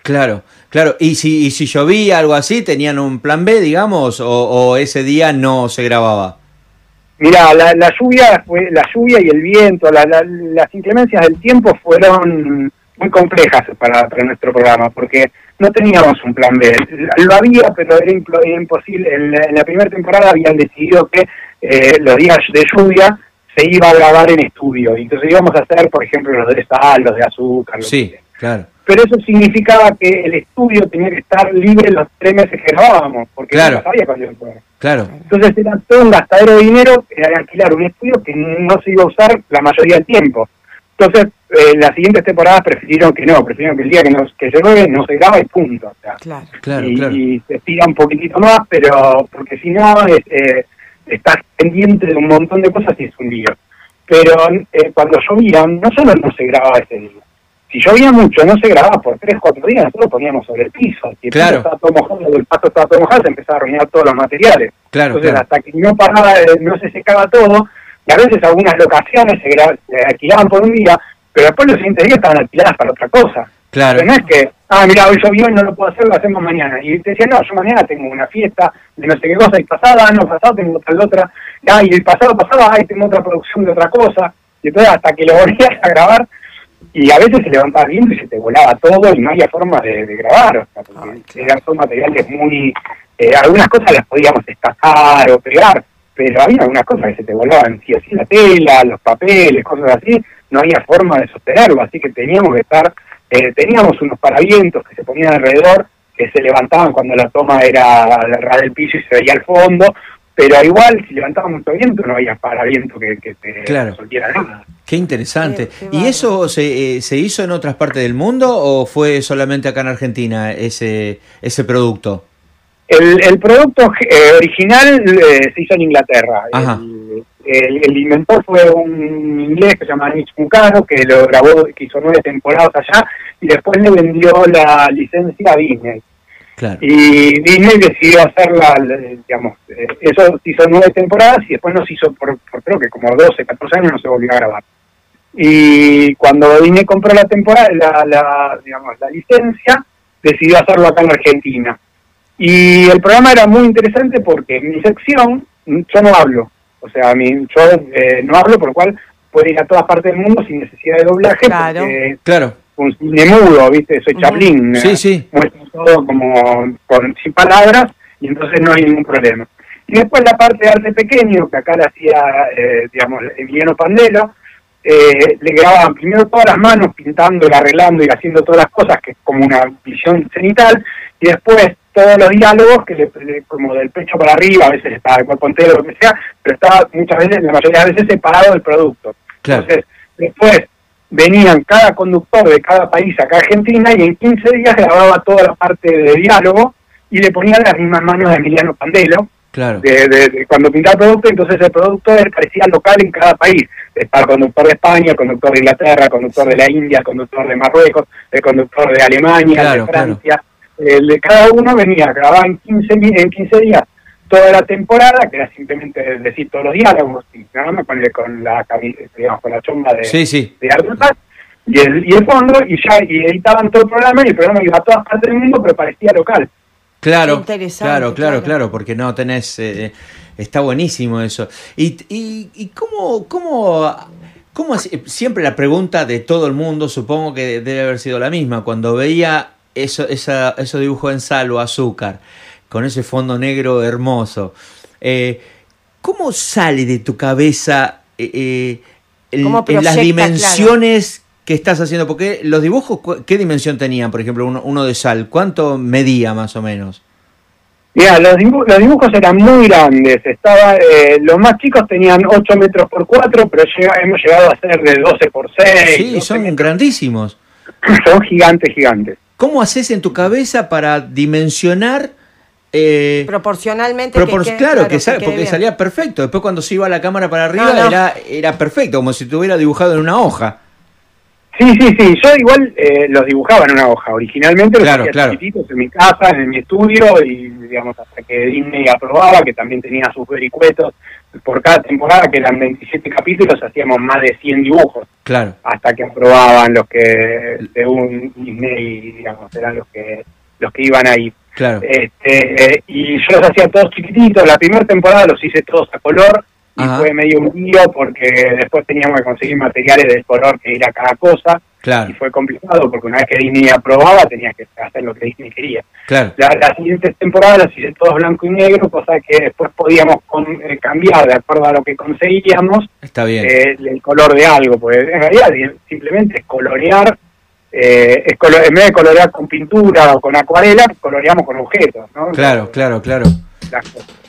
Claro, claro. ¿Y si, y si llovía algo así, tenían un plan B, digamos, o, o ese día no se grababa? Mira, la, la lluvia fue la lluvia y el viento, la- la- las inclemencias del tiempo fueron muy complejas para, para nuestro programa, porque no teníamos un plan B. Lo había, pero era, imposible. En la, en la primera temporada habían decidido que eh, los días de lluvia se iba a grabar en estudio. Y entonces íbamos a hacer, por ejemplo, los de sal, los de azúcar. lo que Sí, claro. Pero eso significaba que el estudio tenía que estar libre los tres meses que grabábamos, porque Claro. no sabía cuándo iba. Claro, Entonces era todo un gastadero de dinero era alquilar un estudio que no se iba a usar la mayoría del tiempo. Entonces, eh, las siguientes temporadas prefirieron que no, prefirieron que el día que, nos, que se llueve no se graba y punto. o sea. Claro. claro, y, claro. y se estira un poquitito más, pero porque si no, es, eh, estás pendiente de un montón de cosas y es un lío. Pero eh, cuando llovía, no solo no se grababa ese día. Si llovía mucho, no se grababa por tres, cuatro días, nosotros lo poníamos sobre el piso. Si el Claro. piso estaba todo mojado, el pasto estaba todo mojado, se empezaba a arruinar todos los materiales. Claro, Entonces, claro. hasta que no paraba, eh, no se secaba todo, y a veces algunas locaciones se, alquilaban por un día, pero después los siguientes días estaban alquiladas para otra cosa. Claro. Pero no es que, ah, mira, hoy llovió y no lo puedo hacer, lo hacemos mañana. Y te decía, no, yo mañana tengo una fiesta de no sé qué cosa, y pasada, no, pasado tengo tal otra, ah, y el pasado pasado, ay, tengo otra producción de otra cosa. Y entonces hasta que lo volvías a grabar, y a veces se levantaba viento y se te volaba todo y no había forma de, de grabar, o sea, porque claro. eran son materiales muy... eh, algunas cosas las podíamos destacar o pegar, pero había algunas cosas que se te volaban, sí, así la tela, los papeles, cosas así, no había forma de sostenerlo, así que teníamos que estar, eh, teníamos unos paravientos que se ponían alrededor, que se levantaban cuando la toma era la ras del piso y se veía al fondo, pero igual si levantaba mucho viento no había paraviento que, que te Claro. resolviera nada. Qué interesante. ¿Y eso se, eh, se hizo en otras partes del mundo o fue solamente acá en Argentina ese, ese producto? El, el producto eh, original eh, se hizo en Inglaterra. El, el- el inventor fue un inglés que se llama Mitch Mucaro, que lo grabó, que hizo nueve temporadas allá, y después le vendió la licencia a Disney. Claro. Y Disney decidió hacerla, digamos, eh, eso se hizo nueve temporadas y después no se hizo por, por creo que como 12, 14 años no se volvió a grabar. Y cuando Disney compró la temporada, la, la, digamos, la licencia, decidió hacerlo acá en Argentina. Y el programa era muy interesante porque en mi sección yo no hablo, o sea, mi, yo eh, no hablo, por lo cual puedo ir a todas partes del mundo sin necesidad de doblaje, Claro. porque Claro. un cine mudo, ¿viste? Soy. Chaplin. Sí, sí. Muestro todo como con, sin palabras y entonces no hay ningún problema. Y después la parte de arte pequeño, que acá la hacía, eh, digamos, Emiliano Pandelo, eh, le grababan primero todas las manos pintando y arreglando y haciendo todas las cosas, que es como una visión cenital, y después todos los diálogos, que le, como del pecho para arriba, a veces estaba el cuerpo entero, lo que sea, pero estaba muchas veces, la mayoría de las veces separado del producto. Claro. Entonces, después venían cada conductor de cada país acá a Argentina y en 15 días grababa toda la parte de diálogo y le ponían las mismas manos de Emiliano Pandelo Claro. de, de- de cuando pintaba el producto, entonces el producto parecía local en cada país. Estaba el conductor de España, el conductor de Inglaterra, el conductor de la India, el conductor de Marruecos, el conductor de Alemania, Claro, de Francia. El de cada uno venía, grababa en 15, mi- en 15 días toda la temporada, que era simplemente decir todos los diálogos, y nada más con, el- con la digamos, con la chomba de, Sí, sí. de y el, y el fondo, y ya y editaban todo el programa, y el programa iba a todas partes del mundo, pero parecía local. Claro, claro, claro, claro. claro, porque no tenés, eh, está buenísimo eso. Y, y, y cómo, cómo, cómo así- siempre la pregunta de todo el mundo, supongo que debe haber sido la misma, cuando veía eso, esa, esos dibujos en sal o azúcar, con ese fondo negro hermoso, eh, ¿cómo sale de tu cabeza eh, eh, el- ¿Cómo en las dimensiones que estás haciendo? Porque los dibujos, ¿qué dimensión tenían? Por ejemplo, uno, uno de sal, ¿cuánto medía más o menos? Mira, los, dibu- los dibujos eran muy grandes. Estaba, eh, los más chicos tenían 8 metros por 4, pero llega- hemos llegado a ser de 12 por 6. Sí, son grandísimos. son gigantes, gigantes. ¿Cómo haces en tu cabeza para dimensionar? eh, Proporcionalmente. propor- que quede- claro, que, sal- porque bien. salía perfecto. Después cuando se iba la cámara para arriba No, no. Era, era perfecto, como si te hubiera dibujado en una hoja. Sí, sí, sí. Yo igual eh, los dibujaba en una hoja. Originalmente los Claro, hacía claro. chiquititos en mi casa, en mi estudio, y digamos, hasta que Disney aprobaba, que también tenía sus vericuetos. Por cada temporada, que eran 27 capítulos, hacíamos más de 100 dibujos. Claro, hasta que aprobaban los que, según Disney, digamos, eran los que los que iban ahí. claro. Este, eh, y yo los hacía todos chiquititos. La primera temporada los hice todos a color y Ajá. fue medio un lío porque después teníamos que conseguir materiales del color que era cada cosa y fue complicado porque una vez que Disney aprobaba tenías que hacer lo que Disney quería. claro. La- Las siguientes temporadas las hice todos blanco y negro, cosa que después podíamos con- eh, cambiar de acuerdo a lo que conseguíamos Está bien. eh, el color de algo, porque en realidad simplemente es colorear, eh, es colo- en vez de colorear con pintura o con acuarela, coloreamos con objetos, ¿no? Claro, claro, claro. Las cosas.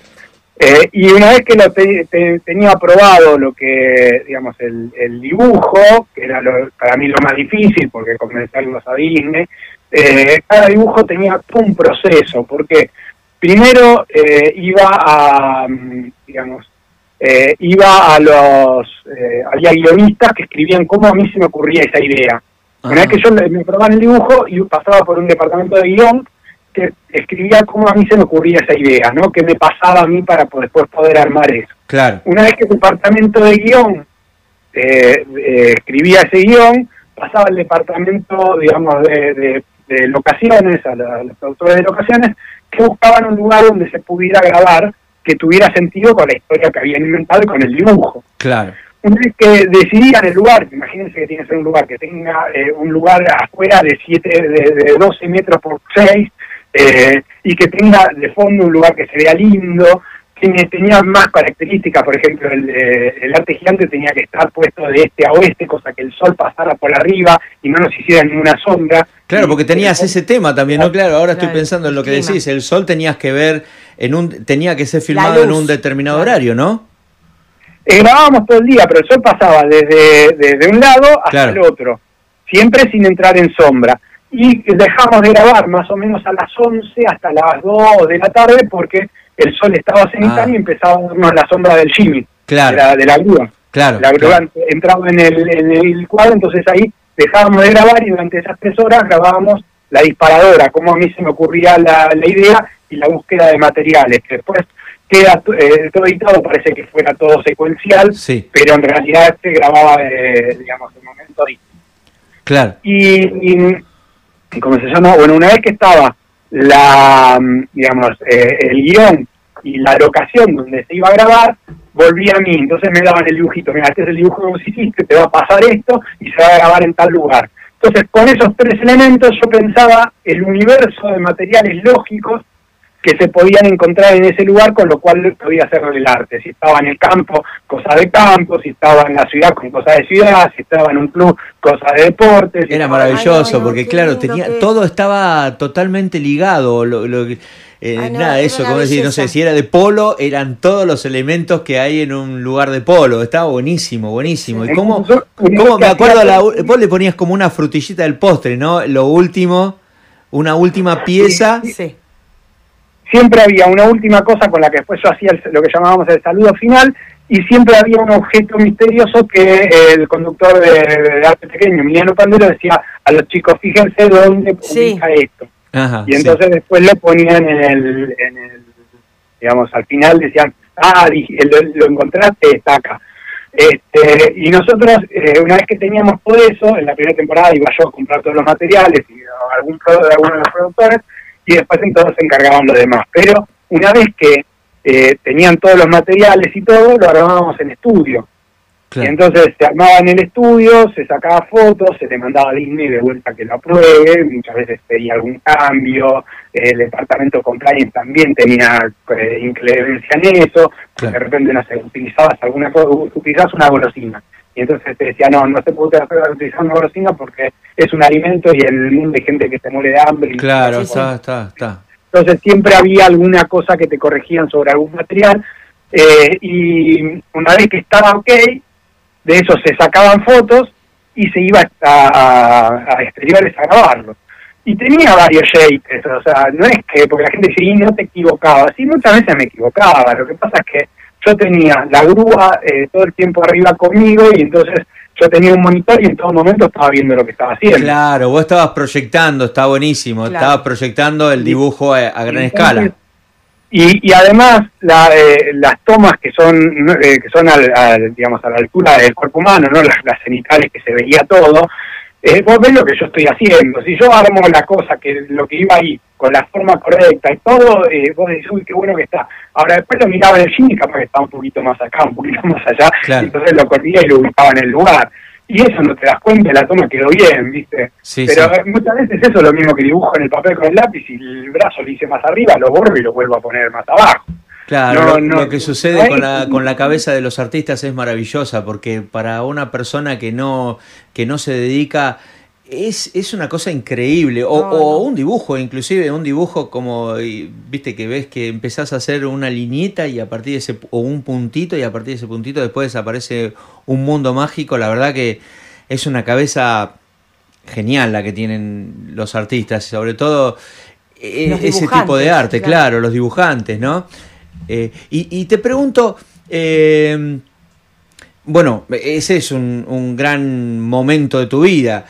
Eh, y una vez que lo te- te- tenía aprobado lo que, digamos, el, el dibujo, que era lo- para mí lo más difícil, porque convencerlos a Disney, eh, cada dibujo tenía un proceso, porque primero eh, iba a, mm, digamos, eh, iba a los, eh, había guionistas que escribían cómo a mí se me ocurría esa idea. Una vez que yo me aprobaban el dibujo y pasaba por un departamento de guion que escribía cómo a mí se me ocurría esa idea, ¿no? ¿Qué me pasaba a mí para después poder armar eso? Claro. Una vez que el departamento de guion eh, eh, escribía ese guion, pasaba al departamento, digamos, de, de, locaciones, a, los productores de locaciones, que buscaban un lugar donde se pudiera grabar que tuviera sentido con la historia que habían inventado y con el dibujo. Claro. Una vez que decidían el lugar, imagínense que tiene que ser un lugar que tenga eh, un lugar afuera de, siete, de, 12 metros por 6 eh, y que tenga de fondo un lugar que se vea lindo, tenía más características, por ejemplo, eh, el, arte gigante tenía que estar puesto de este a oeste, cosa que el sol pasara por arriba y no nos hiciera ninguna sombra. Claro, porque tenías ese tema también, ¿no? Claro, ahora estoy pensando en lo que decís, el sol tenías que ver, en un tenía que ser filmado en un determinado horario, ¿no? Eh, grabábamos todo el día, pero el sol pasaba desde, desde un lado hasta el otro, siempre sin entrar en sombra. Y dejamos de grabar más o menos a las 11 hasta las 2 de la tarde porque el sol estaba cenitando y ah. empezaba a darnos la sombra del Jimmy, claro. de, la, de la grúa. Claro, la grúa entraba en el, en el cuadro, entonces ahí dejábamos de grabar y durante esas tres horas grabábamos la disparadora, como a mí se me ocurría la, la idea y la búsqueda de materiales, que después queda eh, todo editado, parece que fuera todo secuencial, sí. pero en realidad se grababa, eh, digamos, el momento Claro. Y, y, ¿cómo se llama? Bueno, una vez que estaba la, digamos, eh, el guion y la locación donde se iba a grabar, volví a mí, entonces me daban el dibujito, mira, este es el dibujo que vos hiciste, te va a pasar esto y se va a grabar en tal lugar. Entonces, con esos tres elementos yo pensaba el universo de materiales lógicos que se podían encontrar en ese lugar, con lo cual podía hacer el arte. Si estaba en el campo, cosa de campo, si estaba en la ciudad, con cosa de ciudad, si estaba en un club, cosa de deportes. Era maravilloso, porque claro, tenía todo estaba totalmente ligado. Lo, eh, nada, eso, como decir, no sé, si era de polo, eran todos los elementos que hay en un lugar de polo. Estaba buenísimo, buenísimo. ¿Y cómo, cómo me acuerdo, la, vos le ponías como una frutillita del postre, ¿no? Lo último, una última pieza. Sí siempre había una última cosa con la que después yo hacía lo que llamábamos el saludo final y siempre había un objeto misterioso que el conductor de, arte pequeño, Emiliano Pandero, decía a los chicos, fíjense dónde publica esto. y entonces después lo ponían en el, en el, digamos, al final decían, ah, lo, encontraste, está acá. Este, y nosotros, eh, una vez que teníamos todo eso, en la primera temporada iba yo a comprar todos los materiales y algún de algunos de los productores, y después entonces se encargaban los demás. Pero una vez que eh, tenían todos los materiales y todo, lo armábamos en estudio. Y entonces se armaba en el estudio, se sacaba fotos, se le mandaba a Disney de vuelta que lo apruebe, muchas veces pedía algún cambio, el departamento compliance también tenía eh, inclemencia en eso, de repente no sé, utilizabas alguna utilizabas una golosina y entonces te decía, no, no se puede utilizar una golosina porque es un alimento y el mundo hay gente que se muere de hambre. claro, está, está, está. Entonces siempre había alguna cosa que te corregían sobre algún material eh, y una vez que estaba ok, de eso se sacaban fotos y se iba a, a, exteriores a grabarlo. Y tenía varios shakes, o sea, no es que, porque la gente dice, y no te equivocabas, sí, muchas veces me equivocaba, lo que pasa es que yo tenía la grúa eh, todo el tiempo arriba conmigo y entonces yo tenía un monitor y en todo momento estaba viendo lo que estaba haciendo. Claro, vos estabas proyectando, está buenísimo, estabas proyectando el dibujo a, gran escala. Y, y además la, eh, las tomas que son eh, que son al, digamos a la altura del cuerpo humano, no las, las cenitales que se veía todo, eh, vos ves lo que yo estoy haciendo. Si yo armo la cosa, que lo que iba ahí, con la forma correcta y todo, eh, vos decís, uy, qué bueno que está. Ahora después lo miraba en el cine y capaz que estaba un poquito más acá, un poquito más allá, entonces lo corría y lo ubicaba en el lugar. Y eso no te das cuenta, la toma quedó bien, ¿viste? Pero muchas veces eso es lo mismo que dibujo en el papel con el lápiz y el brazo lo hice más arriba, lo borro y lo vuelvo a poner más abajo. Claro, lo, que sucede con la, con la cabeza de los artistas es maravillosa, porque para una persona que no, que no se dedica es, es, una cosa increíble. O, un dibujo, inclusive un dibujo como, viste, que ves que empezás a hacer una liñita y a partir de ese, o un puntito y a partir de ese puntito después aparece un mundo mágico. La verdad que es una cabeza genial la que tienen los artistas, sobre todo eh, ese tipo de arte, claro, los dibujantes, ¿no? Eh, y, te pregunto, eh, bueno, ese es un, un, gran momento de tu vida.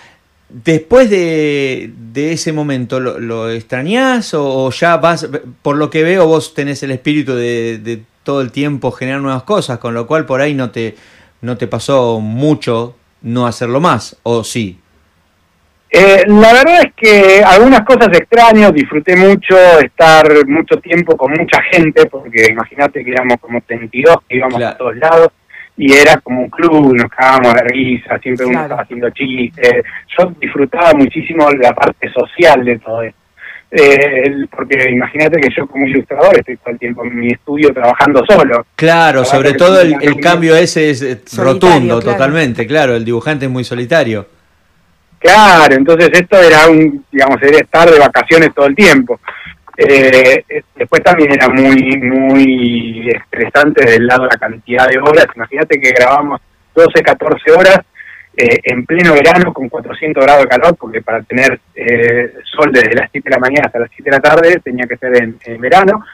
Después de, ese momento, ¿lo, lo extrañás o, ya vas, por lo que veo, vos tenés el espíritu de, todo el tiempo generar nuevas cosas, con lo cual por ahí no te, no te pasó mucho no hacerlo más, o sí? Eh, la verdad es que algunas cosas extraño, disfruté mucho estar mucho tiempo con mucha gente, porque imagínate que éramos como 32, que íbamos a todos lados, y era como un club, nos cagábamos de risa, siempre uno estaba haciendo chistes. Yo disfrutaba muchísimo la parte social de todo esto. Eh, porque imagínate que yo como ilustrador estoy todo el tiempo en mi estudio trabajando solo. Claro, sobre todo el, cambio ese es eh, rotundo, totalmente, claro, el dibujante es muy solitario. Claro, entonces esto era un, digamos, era estar de vacaciones todo el tiempo. Eh, después también era muy, muy estresante del lado de la cantidad de horas. Imagínate que grabamos 12, 14 horas eh, en pleno verano con 400 grados de calor, porque para tener eh, sol desde las 7 de la mañana hasta las 7 de la tarde tenía que ser en, verano.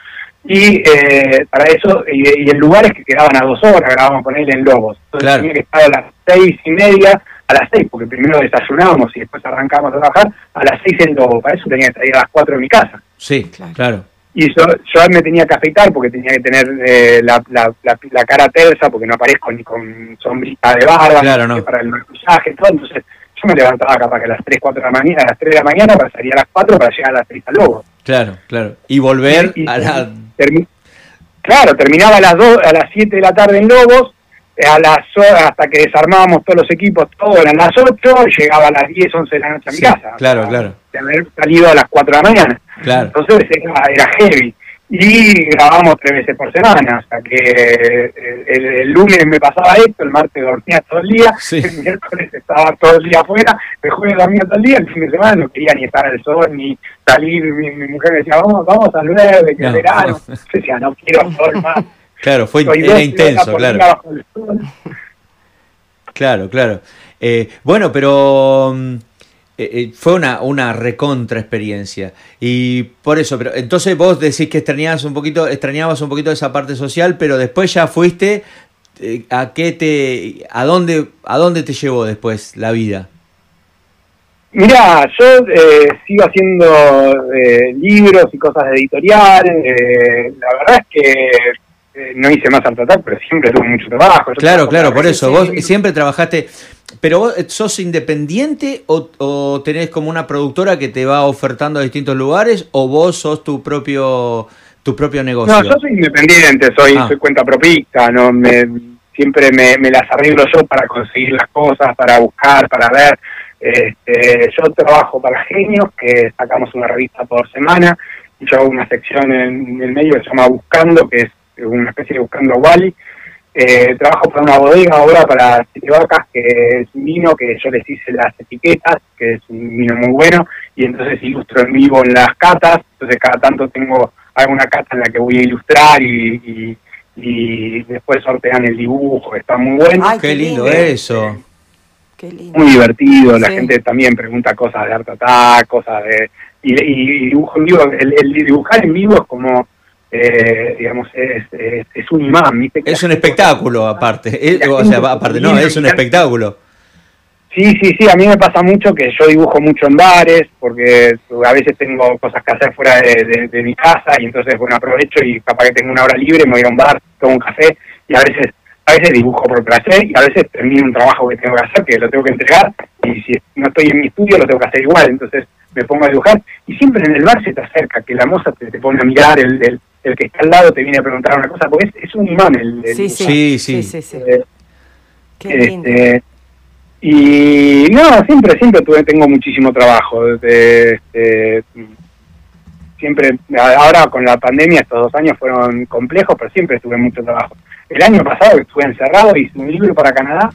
Y eh, para eso, y, en lugares que quedaban a dos horas, grabábamos con él en Lobos. Entonces tenía que estar a las seis y media, a las seis, porque primero desayunábamos y después arrancábamos a trabajar, a las seis en Lobos. Para eso tenía que salir a las cuatro de mi casa. Sí, claro. Y yo, yo me tenía que afeitar porque tenía que tener eh, la, la, la, cara tersa porque no aparezco ni con sombrita de barba para el maquillaje, todo. Entonces yo me levantaba capaz que a las 3, 4 de la mañana, a las 3 de la mañana para salir a las 4 para llegar a las 3 al lobo. Claro, claro. Y volver a la... claro, terminaba a las 2, a las 7 de la tarde en Lobos, a las hasta que desarmábamos todos los equipos, todo eran las 8, llegaba a las 10, 11 de la noche a mi casa. Claro, claro. De haber salido a las 4 de la mañana. Claro. Entonces era, heavy. Y grabamos tres veces por semana, hasta que eh, el, lunes me pasaba esto, el martes dormía todo el día, el miércoles estaba todo el día afuera, el jueves dormía todo el día, el fin de semana no quería ni estar al sol, ni salir, mi, mujer me decía, vamos, vamos al 9, que es verano, yo decía, no quiero sol más. Claro, fue era intenso, claro. Claro, claro. Eh, bueno, pero mm, eh, eh, fue una, una recontra experiencia. Y por eso, pero entonces vos decís que extrañabas un poquito, extrañabas un poquito esa parte social, pero después ya fuiste eh, a qué te, a dónde, a dónde te llevó después la vida. Mira, yo sigo haciendo libros y cosas de editorial. la verdad es que no hice más al tratar, pero siempre tuve mucho trabajo. claro, claro, por eso. Vos siempre trabajaste ¿Pero vos sos independiente o, tenés como una productora que te va ofertando a distintos lugares o vos sos tu propio tu propio negocio? No, yo soy independiente, soy, ah. soy cuenta propista, no me, siempre me, las arreglo yo para conseguir las cosas, para buscar, para ver. Este, yo trabajo para Genios, que sacamos una revista por semana, y yo hago una sección en, el medio que se llama Buscando, que es una especie de Buscando a Wally, eh, trabajo para una bodega ahora para Siete Vacas, que es un vino que yo les hice las etiquetas, que es un vino muy bueno, y entonces ilustro en vivo en las catas, entonces cada tanto tengo alguna cata en la que voy a ilustrar y, y, después sortean el dibujo, está muy bueno. qué, lindo, eso. Muy divertido, la gente también pregunta cosas de Art Attack, cosas de... Y, dibujo en vivo, el dibujar en vivo es como eh, digamos, es, es, un imán. Es un espectáculo aparte, o sea, aparte no, es un espectáculo. Sí, sí, sí, a mí me pasa mucho que yo dibujo mucho en bares, porque a veces tengo cosas que hacer fuera de, mi casa y entonces, bueno, aprovecho y capaz que tengo una hora libre, me voy a un bar, tomo un café y a veces a veces dibujo por placer y a veces termino un trabajo que tengo que hacer, que lo tengo que entregar y si no estoy en mi estudio lo tengo que hacer igual, entonces me pongo a dibujar y siempre en el bar se te acerca, que la moza te, te pone a mirar el, el el que está al lado te viene a preguntar una cosa, porque es, un imán el, sí, sí, sí, sí, eh, este, y no, siempre, siempre tuve, tengo muchísimo trabajo. Este, siempre, ahora con la pandemia estos dos años fueron complejos, pero siempre tuve mucho trabajo. El año pasado estuve encerrado, hice un libro para Canadá.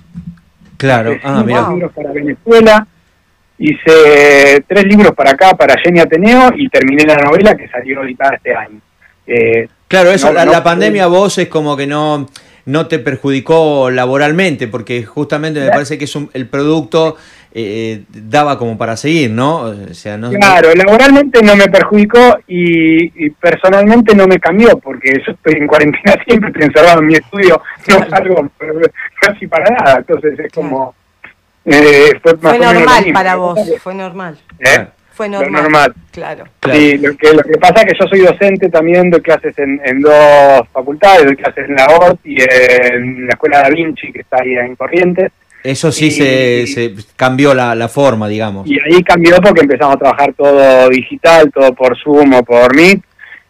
Claro, ah, mira. libros para Venezuela. Hice tres libros para acá, para Jenny Ateneo, y terminé la novela que salió ahorita este año. Eh, claro, eso, la, pandemia vos es como que no, no te perjudicó laboralmente, porque justamente me parece que es el producto eh, daba como para seguir, ¿no? O sea, no claro, laboralmente no me perjudicó y, personalmente no me cambió, porque yo estoy en cuarentena siempre, estoy encerrado en mi estudio, no salgo casi para nada, entonces es como... Eh, fue, normal para vos, fue normal. ¿Eh? Fue normal. Claro. Sí, lo que, lo que pasa es que yo soy docente también, doy clases en, en dos facultades, doy clases en la OT y en la Escuela Da Vinci, que está ahí en Corrientes. Eso sí se, se, cambió la, la, forma, digamos. Y ahí cambió porque empezamos a trabajar todo digital, todo por Zoom o por Meet,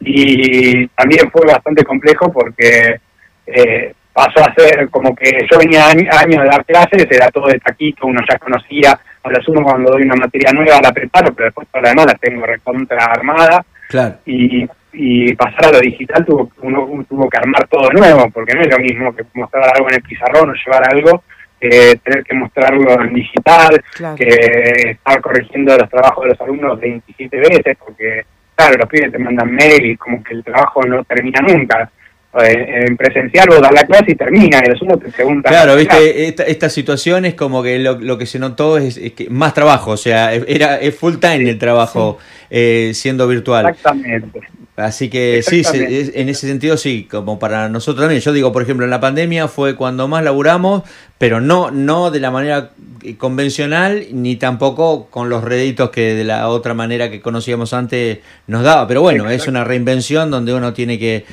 y también fue bastante complejo porque eh, pasó a ser como que yo venía años de dar clases, era todo de taquito, uno ya conocía, a lo sumo cuando doy una materia nueva la preparo, pero después para demás la tengo recontra armada. Claro. Y, y pasar a lo digital tuvo, uno tuvo que armar todo de nuevo, porque no es lo mismo que mostrar algo en el pizarrón o llevar algo que tener que mostrarlo en digital, que estar corrigiendo los trabajos de los alumnos 27 veces, porque, claro, los pibes te mandan mail y como que el trabajo no termina nunca. Eh, en presencial vos das la clase y termina, y el asunto te pregunta. Claro, viste, esta, esta situación es como que lo, lo que se notó es, que más trabajo, o sea, era es full time el trabajo eh, siendo virtual. Exactamente. Así que sí, en ese sentido sí, como para nosotros también. Yo digo, por ejemplo, en la pandemia fue cuando más laburamos, pero no, no de la manera convencional, ni tampoco con los réditos que de la otra manera que conocíamos antes nos daba. Pero bueno, es una reinvención donde uno tiene que,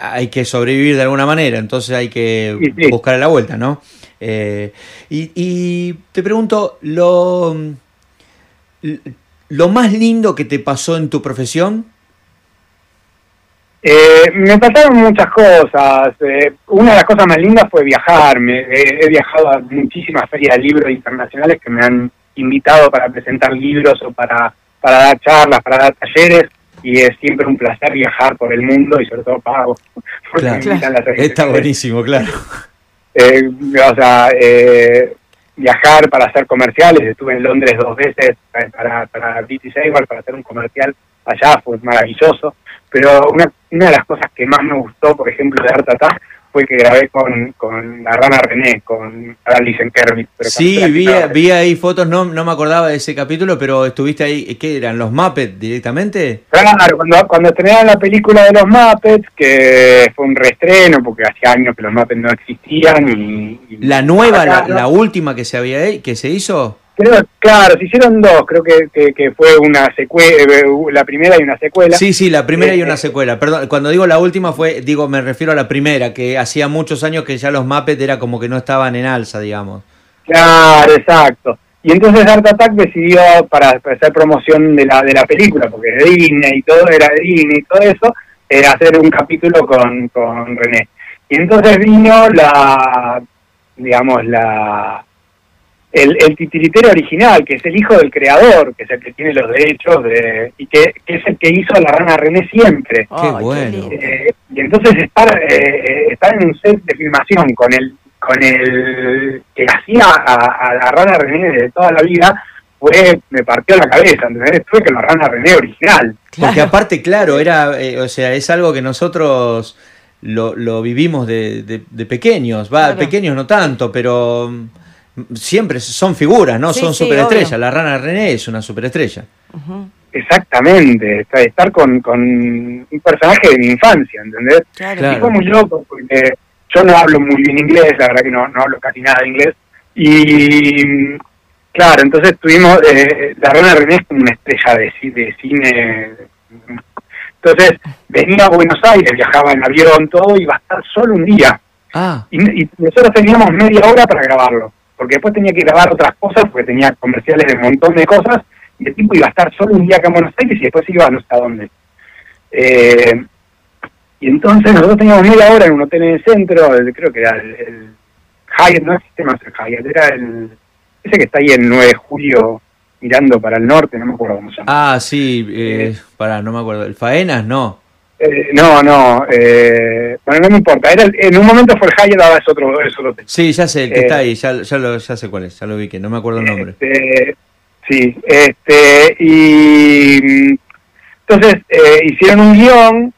hay que sobrevivir de alguna manera, entonces hay que buscar la vuelta, ¿no? Eh, y, y te pregunto, lo, lo más lindo que te pasó en tu profesión, eh, me pasaron muchas cosas. Eh, una de las cosas más lindas fue viajar. Me, he viajado a muchísimas ferias de libros internacionales que me han invitado para presentar libros o para, para dar charlas, para dar talleres. Y es siempre un placer viajar por el mundo y sobre todo pago. Está buenísimo, claro. Eh, o sea, viajar para hacer comerciales. Estuve en Londres dos veces para, para British Airways para hacer un comercial allá. Fue maravilloso pero una, una de las cosas que más me gustó, por ejemplo, de Art Fue que grabé con, con la rana René, con Alice en Kermit. sí, vi, vi ahí fotos, no, no me acordaba de ese capítulo, pero estuviste ahí, ¿qué eran? ¿Los Muppets directamente? Claro, cuando, cuando estrenaron la película de los Muppets, que fue un reestreno, porque hacía años que los Muppets no existían. y, ¿La nueva, la, la, última que se, había, que se hizo? Claro, se hicieron dos, creo que, que, fue una secuela, eh, la primera y una secuela. Sí, sí, la primera y eh, una secuela. Perdón, cuando digo la última fue, digo, me refiero a la primera, que hacía muchos años que ya los Muppets era como que no estaban en alza, digamos. Claro, exacto. Y entonces Art Attack decidió, para, hacer promoción de la, de la película, porque de Disney y todo, era de Disney y todo eso, era hacer un capítulo con, con René. Y entonces vino la, digamos, la el, el, titiritero original, que es el hijo del creador, que es el que tiene los derechos de, y que, es el que hizo a la rana René siempre. Qué bueno. Eh, y entonces estar, eh, estar en un set de filmación con el, con el que hacía a, la rana René de toda la vida, fue, me partió la cabeza, ¿entendés? Fue que la rana René original. Porque aparte, claro, era, eh, o sea, es algo que nosotros lo, lo vivimos de, de, pequeños, va, pequeños no tanto, pero siempre son figuras, ¿no? son superestrellas. La rana René es una superestrella. Exactamente, estar con, con un personaje de mi infancia, ¿entendés? Claro. Y fue muy loco porque yo no hablo muy bien inglés, la verdad que no, no hablo casi nada de inglés. Y claro, entonces tuvimos, eh, la rana René es una estrella de, de cine. Entonces venía a Buenos Aires, viajaba en avión, todo, y iba a estar solo un día. Ah. y nosotros teníamos media hora para grabarlo porque después tenía que grabar otras cosas, porque tenía comerciales de un montón de cosas, y el tipo iba a estar solo un día acá en Buenos Aires y después iba a no sé a dónde. Eh, y entonces nosotros teníamos media hora en un hotel en el centro, creo que era el, Hyatt, no existe más el Hyatt, era el, ese que está ahí en 9 de julio mirando para el norte, no me acuerdo cómo se llama. Ah, sí, eh, eh para, no me acuerdo, ¿el Faenas? No. Eh, no, no, eh, bueno, no me importa. Era, en un momento fue el Hyatt, ahora es otro, es otro Sí, ya sé, el que está ahí, ya, ya, lo, ya sé cuál es, ya lo vi, que no me acuerdo el nombre. Este, sí, este, y entonces eh, hicieron un guion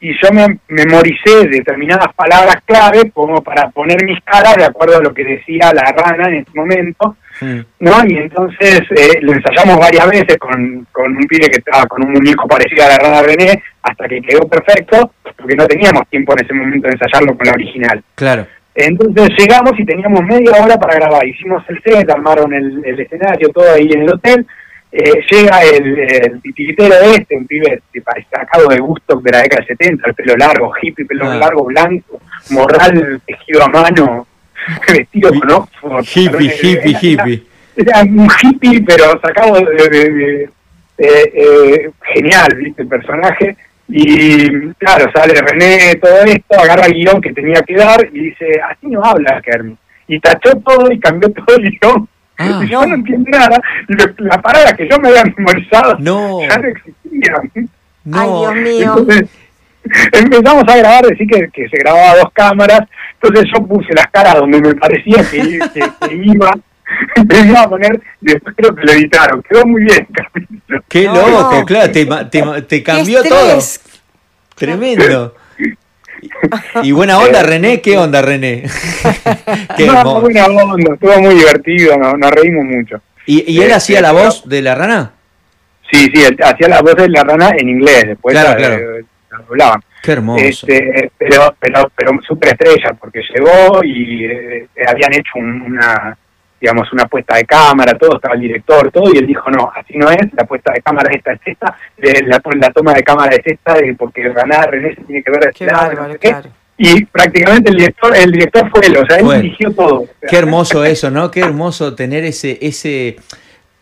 y yo me memoricé determinadas palabras clave como para poner mis caras de acuerdo a lo que decía la rana en ese momento ¿no? Y entonces eh, lo ensayamos varias veces con, con un pibe que estaba con un muñeco parecido a la rana René, hasta que quedó perfecto, porque no teníamos tiempo en ese momento de ensayarlo con la original. Claro. Entonces llegamos y teníamos media hora para grabar. Hicimos el set, armaron el, escenario, todo ahí en el hotel. Eh, llega el, el titiritero este, un pibe sacado de gusto de la década del 70, el pelo largo, hippie, pelo ah. largo, blanco, morral tejido a mano, vestido con Oxford. Hippie, hippie, hippie. Era un hippie, pero sacado de, eh, genial, ¿viste? El personaje. Y claro, sale René, todo esto, agarra el guion que tenía que dar y dice, así no habla Kermi. Y tachó todo y cambió todo el guion. Ah. y yo no entiendo nada. Y la palabra que yo me había memorizado no. ya no existían. No. Ay, Dios mío. Entonces, empezamos a grabar, decir que, que se grababa a dos cámaras. Entonces yo puse las caras donde me parecía que, que, iba me iba a poner, después creo que lo editaron, quedó muy bien. Qué loco, claro, te, te, te cambió todo. Tremendo. Y buena onda, René, ¿qué onda, René? Qué no, buena onda, estuvo muy divertido, nos, reímos mucho. ¿Y, y él hacía la voz de la rana? Sí, sí, él hacía la voz de la rana en inglés, después la, hablaban. Qué hermoso. Este, pero, pero, pero súper estrella, porque llegó y eh, habían hecho una digamos, una puesta de cámara, todo, estaba el director, todo, y él dijo, no, así no es, la puesta de cámara esta es esta, la, la toma de cámara es esta, porque ganar René se tiene que ver qué bárbaro, claro. Y prácticamente el director, el director fue él, o sea, él dirigió todo. Qué hermoso eso, ¿no? Qué hermoso tener ese, ese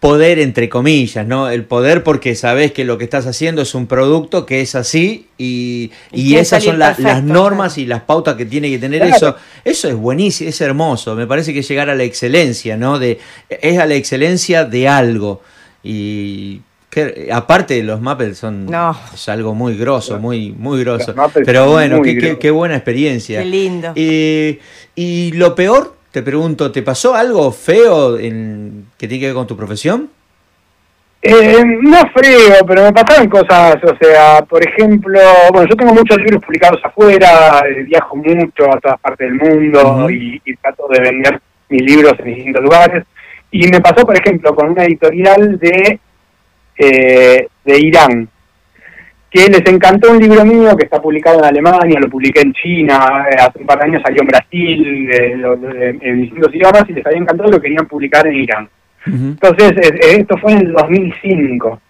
poder entre comillas, ¿no? El poder porque sabes que lo que estás haciendo es un producto que es así y, y, esas son las normas y las pautas que tiene que tener eso. Eso es buenísimo, es hermoso. Me parece que llegar a la excelencia, ¿no? De, es a la excelencia de algo. Y que, aparte de los Muppets son es algo muy grosso, muy, muy grosso. Pero bueno, qué, qué, buena experiencia. Qué lindo. y lo peor te pregunto, ¿te pasó algo feo en, que tiene que ver con tu profesión? Eh, no feo, pero me pasaron cosas, o sea, por ejemplo, bueno, yo tengo muchos libros publicados afuera, eh, viajo mucho a todas partes del mundo y, trato de vender mis libros en distintos lugares. Y me pasó, por ejemplo, con una editorial de, eh, de Irán, que les encantó un libro mío que está publicado en Alemania, lo publiqué en China, eh, hace un par de años salió en Brasil, eh, en distintos idiomas, y les había encantado lo querían publicar en Irán. Entonces, eh, esto fue en el 2005.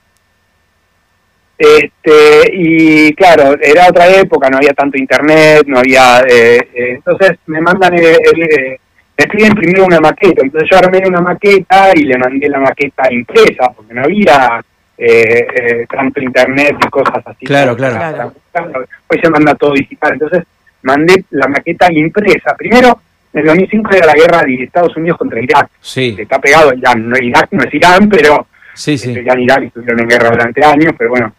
Este, y claro, era otra época, no había tanto internet, no había... entonces me mandan, el, me escriben primero una maqueta, entonces yo armé una maqueta y le mandé la maqueta impresa, porque no había eh, eh, tanto internet y cosas así. Claro, claro. Hoy se manda todo digital. Entonces mandé la maqueta impresa. Primero, en el 2005 era la guerra de Estados Unidos contra Irak. Sí. está pegado Irán. No, Irak no es Irán, pero sí, sí. Irán y Irak estuvieron en guerra durante años. Pero bueno,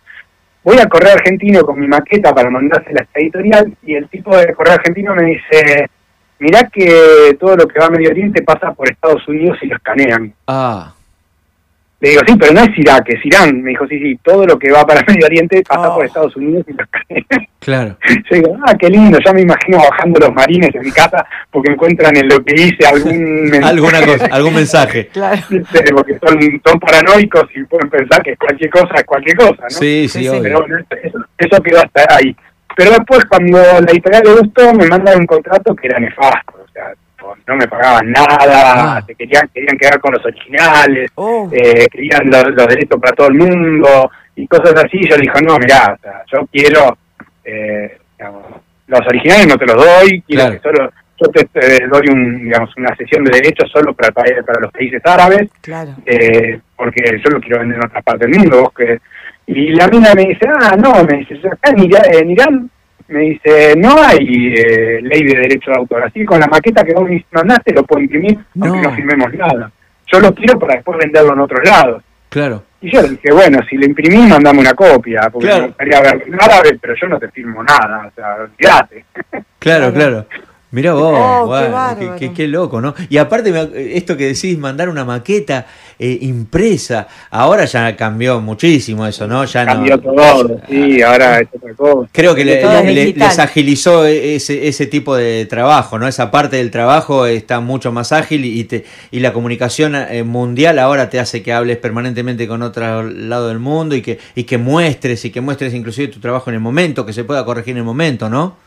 voy al correo argentino con mi maqueta para mandársela a esta editorial y el tipo de correo argentino me dice, mirá que todo lo que va a Medio Oriente pasa por Estados Unidos y lo escanean. Ah. Le digo, sí, pero no es Irak, es Irán. Me dijo, sí, sí, todo lo que va para Medio Oriente pasa por oh. Estados Unidos y los Claro. Yo digo, ah, qué lindo, ya me imagino bajando los marines en mi casa porque encuentran en lo que hice algún mensaje. Alguna cosa, algún mensaje. claro. Porque son, son paranoicos y pueden pensar que cualquier cosa es cualquier cosa, ¿no? Sí, sí, sí Pero bueno, eso, eso quedó hasta ahí. Pero después, cuando la editorial le gustó, me mandan un contrato que era nefasto. O sea, no me pagaban nada, ah. se querían, querían quedar con los originales, oh. eh, querían los, derechos para todo el mundo y cosas así. Yo le dije, no, mirá, yo quiero, eh, los originales no te los doy, quiero que solo, yo te, doy un, digamos, una sesión de derechos solo para, para los países árabes, eh, porque yo lo quiero vender en otra parte del mundo. que, y la mina me dice, ah, no, me dice, acá en Irán me dice, no hay eh, ley de derecho de autor, así que con la maqueta que vos mandaste lo puedo imprimir, aunque no. firmemos nada. Yo lo quiero para después venderlo en otros lados. Claro. Y yo le dije, bueno, si le imprimís, mandame una copia, porque me gustaría ver en árabe, pero yo no te firmo nada, o sea, olvídate. Claro, claro. Mira vos, oh, qué, loco, ¿no? Y aparte, esto que decís, mandar una maqueta eh, impresa, ahora ya cambió muchísimo eso, ¿no? Ya cambió todo, sí, ahora es otra cosa. Creo que les agilizó ese, ese tipo de trabajo, ¿no? Esa parte del trabajo está mucho más ágil y, te, y la comunicación eh, mundial ahora te hace que hables permanentemente con otro lado del mundo y que, y que muestres, y que muestres inclusive tu trabajo en el momento, que se pueda corregir en el momento, ¿no?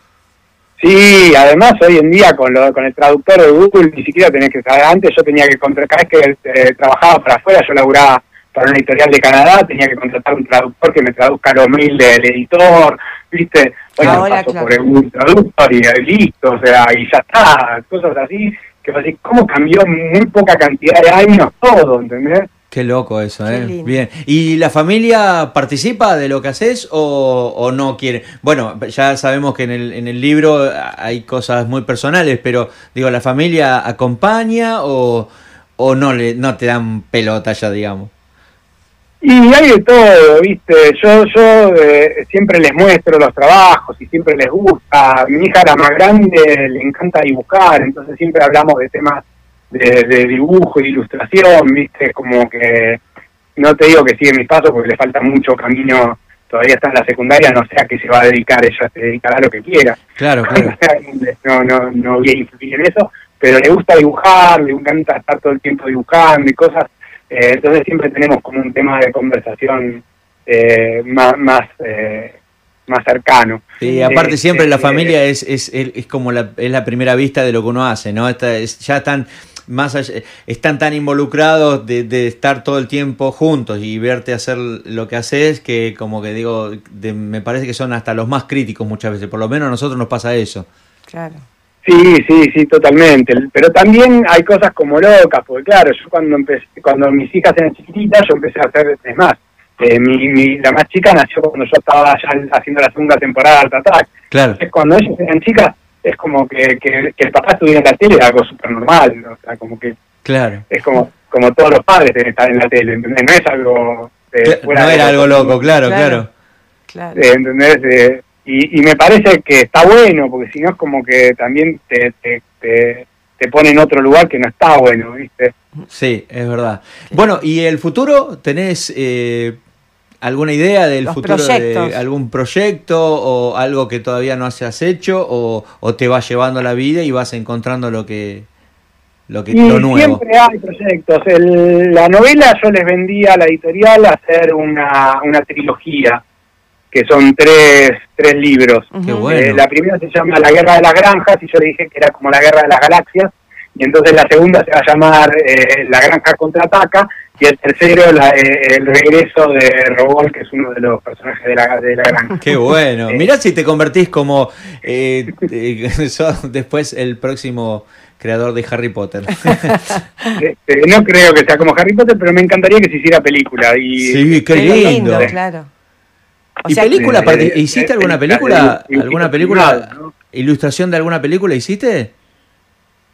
Sí, además hoy en día con, lo, con el traductor de Google ni siquiera tenés que saber. Antes yo tenía que contratar, cada vez que eh, trabajaba para afuera, yo laburaba para una editorial de Canadá, tenía que contratar un traductor que me traduzca los mails del editor, ¿viste? Bueno, Ahora, paso por el traductor y listo, o sea, y ya está, cosas así, que así, ¿cómo cambió muy poca cantidad de años todo, ¿entendés? Qué loco eso, ¿eh? Bien. ¿Y la familia participa de lo que haces o, o, no quiere? Bueno, ya sabemos que en el, en el libro hay cosas muy personales, pero digo, ¿la familia acompaña o, o no, le, no te dan pelota ya, digamos? Y hay de todo, ¿viste? Yo yo eh, siempre les muestro los trabajos y siempre les gusta. Mi hija, la más grande, le encanta dibujar, entonces siempre hablamos de temas de, dibujo y ilustración, viste, como que no te digo que sigue mis pasos porque le falta mucho camino, todavía está en la secundaria, no sé a qué se va a dedicar, ella se dedicará a lo que quiera. Claro, claro. no, no, no voy a influir en eso, pero le gusta dibujar, le encanta estar todo el tiempo dibujando y cosas, eh, entonces siempre tenemos como un tema de conversación eh, más, más eh, más cercano. Sí, aparte siempre la familia es, es, es, como la, es la primera vista de lo que uno hace, ¿no? Está, ya están más están tan involucrados de, estar todo el tiempo juntos y verte hacer lo que haces que como que digo, me parece que son hasta los más críticos muchas veces, por lo menos a nosotros nos pasa eso. Claro. Sí, sí, sí, totalmente. Pero también hay cosas como locas, porque claro, yo cuando empecé, cuando mis hijas eran chiquititas, yo empecé a hacer, es más, eh, mi, la más chica nació cuando yo estaba ya haciendo la segunda temporada de Art Claro. cuando ellos eran chicas, es como que, que, el papá estuviera en la tele era algo súper normal, o sea, como que claro. es como como todos los padres deben estar en la tele, ¿entendés? No es algo... Eh, no era algo loco, claro, claro. claro. Eh, ¿Entendés? Eh, y, y, me parece que está bueno, porque si no es como que también te, te, te, te pone en otro lugar que no está bueno, ¿viste? Sí, es verdad. Bueno, ¿y el futuro? ¿Tenés eh, alguna idea del futuro de algún proyecto o algo que todavía no has hecho o, o, te va llevando la vida y vas encontrando lo que lo que lo nuevo siempre hay proyectos. La novela yo les vendía a la editorial a hacer una, una trilogía que son tres, tres libros. Eh, la primera se llama La Guerra de las Granjas y yo le dije que era como la Guerra de las Galaxias y entonces la segunda se va a llamar eh, La Granja Contraataca y el tercero eh, el regreso de Robol, que es uno de los personajes de la, de la granja. Qué bueno. Eh, Mirá si te convertís como eh, después el próximo creador de Harry Potter. Este, no creo que sea como Harry Potter, pero me encantaría que se hiciera película. Y, sí, qué lindo. claro. ¿Y película? ¿Hiciste alguna película? ¿Alguna película? ¿Ilustración de alguna película hiciste?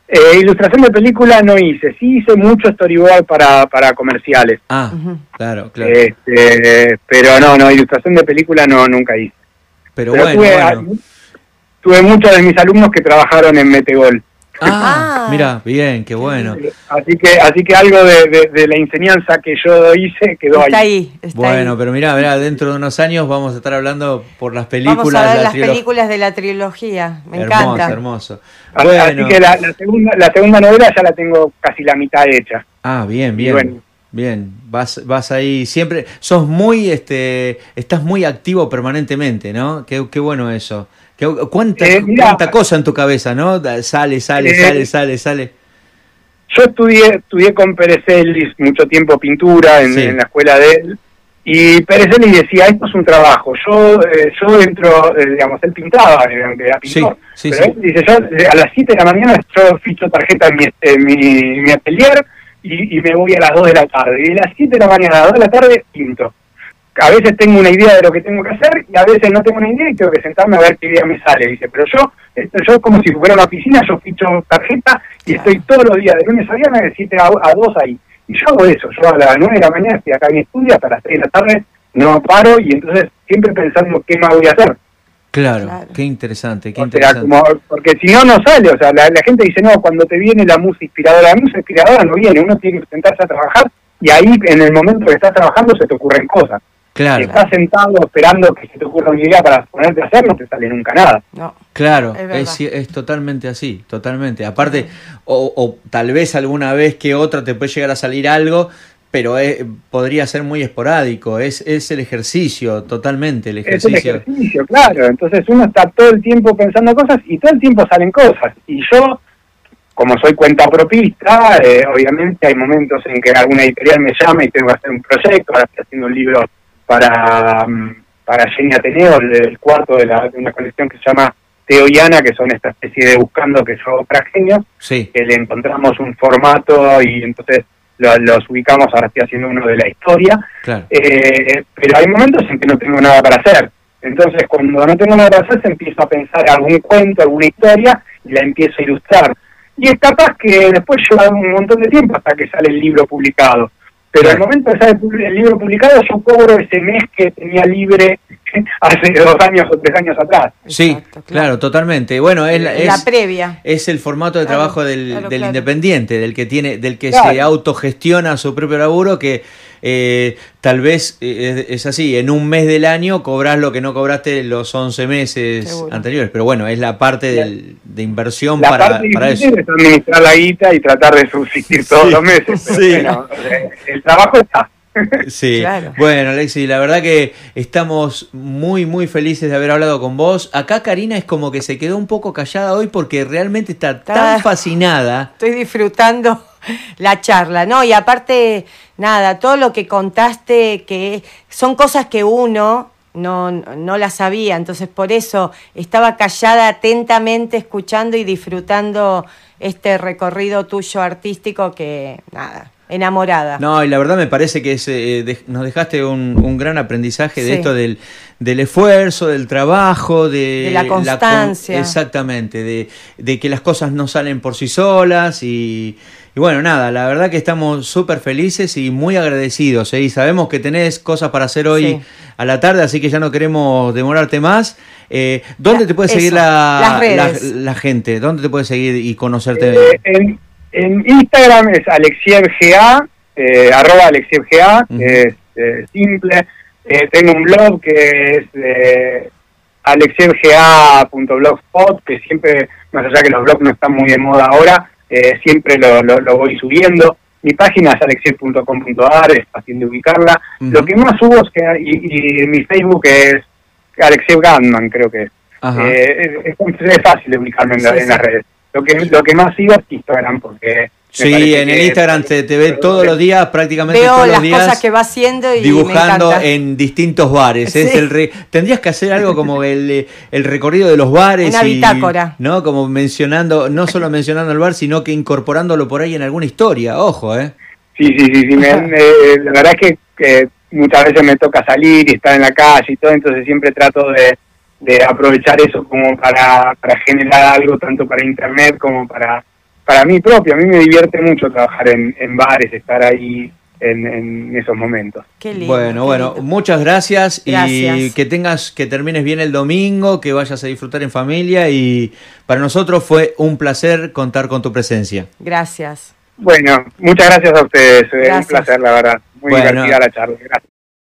Eh, ilustración de película no hice, sí hice mucho storyboard para, para comerciales. Ah, claro, claro. Este, pero no, no, ilustración de película no, nunca hice. Pero, bueno, tuve, muchos de mis alumnos que trabajaron en Metegol. Ah, ah, mira, bien, qué bueno. Así que, así que algo de, de, la enseñanza que yo hice quedó está ahí. está bueno, pero mira, mira, dentro de unos años vamos a estar hablando por las películas. Vamos a ver las películas de la trilogía, me encanta. Hermoso, hermoso. Así que la, la, segunda, la segunda novela ya la tengo casi la mitad hecha. Ah, bien, bien. Bien, vas, vas ahí siempre, sos muy, este, estás muy activo permanentemente, ¿no? Qué, qué bueno eso. ¿Cuánta, eh, cuánta cosa en tu cabeza, no? Sale, sale, eh, sale, sale, sale. Yo estudié, estudié con Perezelli mucho tiempo pintura en, la escuela de él, y Perezelli decía, esto es un trabajo. Yo eh, yo entro, digamos, él pintaba, era pintor, pero él dice, yo a las 7 de la mañana yo ficho tarjeta en mi, en mi, mi atelier y, y, me voy a las 2 de la tarde. Y a las 7 de la mañana a las 2 de la tarde pinto a veces tengo una idea de lo que tengo que hacer y a veces no tengo una idea y tengo que sentarme a ver qué idea me sale. Dice, pero yo, esto, yo como si fuera una oficina, yo ficho tarjeta y estoy todos los días, de lunes a viernes, de 7 a, 2 ahí. Y yo hago eso, yo a las 9 de la mañana estoy acá en mi estudio hasta las 3 de la tarde, no paro y entonces siempre pensando qué más voy a hacer. Claro, qué interesante, qué interesante. porque si no, no sale. O sea, la, gente dice, no, cuando te viene la música inspiradora, la música inspiradora no viene, uno tiene que sentarse a trabajar y ahí en el momento que estás trabajando se te ocurren cosas. Claro. Si estás sentado esperando que se te ocurra una idea para ponerte a hacer, no te sale nunca nada. No. Claro, es, es, totalmente así, totalmente. Aparte, o, o, tal vez alguna vez que otra te puede llegar a salir algo, pero podría ser muy esporádico, es, es el ejercicio, totalmente el ejercicio. Es el ejercicio, claro, entonces uno está todo el tiempo pensando cosas y todo el tiempo salen cosas. Y yo, como soy cuenta propista, eh, obviamente hay momentos en que alguna editorial me llama y tengo que hacer un proyecto, ahora estoy haciendo un libro para, mm, para Jenny Ateneo, el, cuarto de, la, de una colección que se llama Teoiana, que son esta especie de buscando que yo para sí. que le encontramos un formato y entonces los ubicamos, ahora estoy haciendo uno de la historia, eh, pero hay momentos en que no tengo nada para hacer. Entonces, cuando no tengo nada para hacer, empiezo a pensar algún cuento, alguna historia, y la empiezo a ilustrar. Y es capaz que después lleva un montón de tiempo hasta que sale el libro publicado. Pero al momento de salir el libro publicado, yo cobro ese mes que tenía libre hace dos años o tres años atrás. Sí, claro. totalmente. Bueno, es la, previa. Es el formato de trabajo del, independiente, del que tiene, del que se autogestiona su propio laburo, que eh, tal vez eh, es, así, en un mes del año cobras lo que no cobraste los 11 meses anteriores, pero bueno, es la parte de inversión para, para eso. Es administrar la guita y tratar de subsistir todos los meses. sí. el trabajo está. Sí, bueno Alexi, la verdad que estamos muy muy felices de haber hablado con vos. Acá Karina es como que se quedó un poco callada hoy porque realmente está tan fascinada. Estoy disfrutando la charla, ¿no? Y aparte, nada, todo lo que contaste, que son cosas que uno no, no la sabía, entonces por eso estaba callada atentamente escuchando y disfrutando este recorrido tuyo artístico que, nada, enamorada. No, y la verdad me parece que eh, nos dejaste un, gran aprendizaje de esto del, del, esfuerzo, del trabajo, de, la constancia. exactamente, de, de, que las cosas no salen por sí solas y, y bueno, nada, la verdad que estamos súper felices y muy agradecidos. ¿eh? Y sabemos que tenés cosas para hacer hoy a la tarde, así que ya no queremos demorarte más. Eh, ¿Dónde te puede seguir la, la, gente? ¿Dónde te puede seguir y conocerte? Eh, en Instagram es alexievga, eh, arroba alexievga, es eh, simple. Eh, tengo un blog que es eh, alexievga.blogspot, que siempre, más allá que los blogs no están muy de moda ahora, eh, siempre lo, lo, voy subiendo. Mi página es alexiev.com.ar, es fácil de ubicarla. Lo que más subo es que, y, mi Facebook es Alexiev Gandman, creo que es. Eh, es, fácil de ubicarme en, en las redes. Lo que, lo que más sigo es Instagram, porque... Sí, en el Instagram te, te ve todos los días, prácticamente todos los días. cosas que va haciendo y dibujando en distintos bares. Es el tendrías que hacer algo como el, el recorrido de los bares. Una bitácora. ¿No? Como mencionando, no solo mencionando el bar, sino que incorporándolo por ahí en alguna historia. Ojo, ¿eh? Sí, sí, sí. sí la verdad es que, muchas veces me toca salir y estar en la calle y todo, entonces siempre trato de de aprovechar eso como para, para generar algo tanto para internet como para, para mí propio. A mí me divierte mucho trabajar en, en bares, estar ahí en, en, esos momentos. Qué lindo, bueno, bueno, muchas gracias, y que tengas, que termines bien el domingo, que vayas a disfrutar en familia y para nosotros fue un placer contar con tu presencia. Gracias. Bueno, muchas gracias a ustedes, un placer la verdad, muy divertida la charla. Gracias.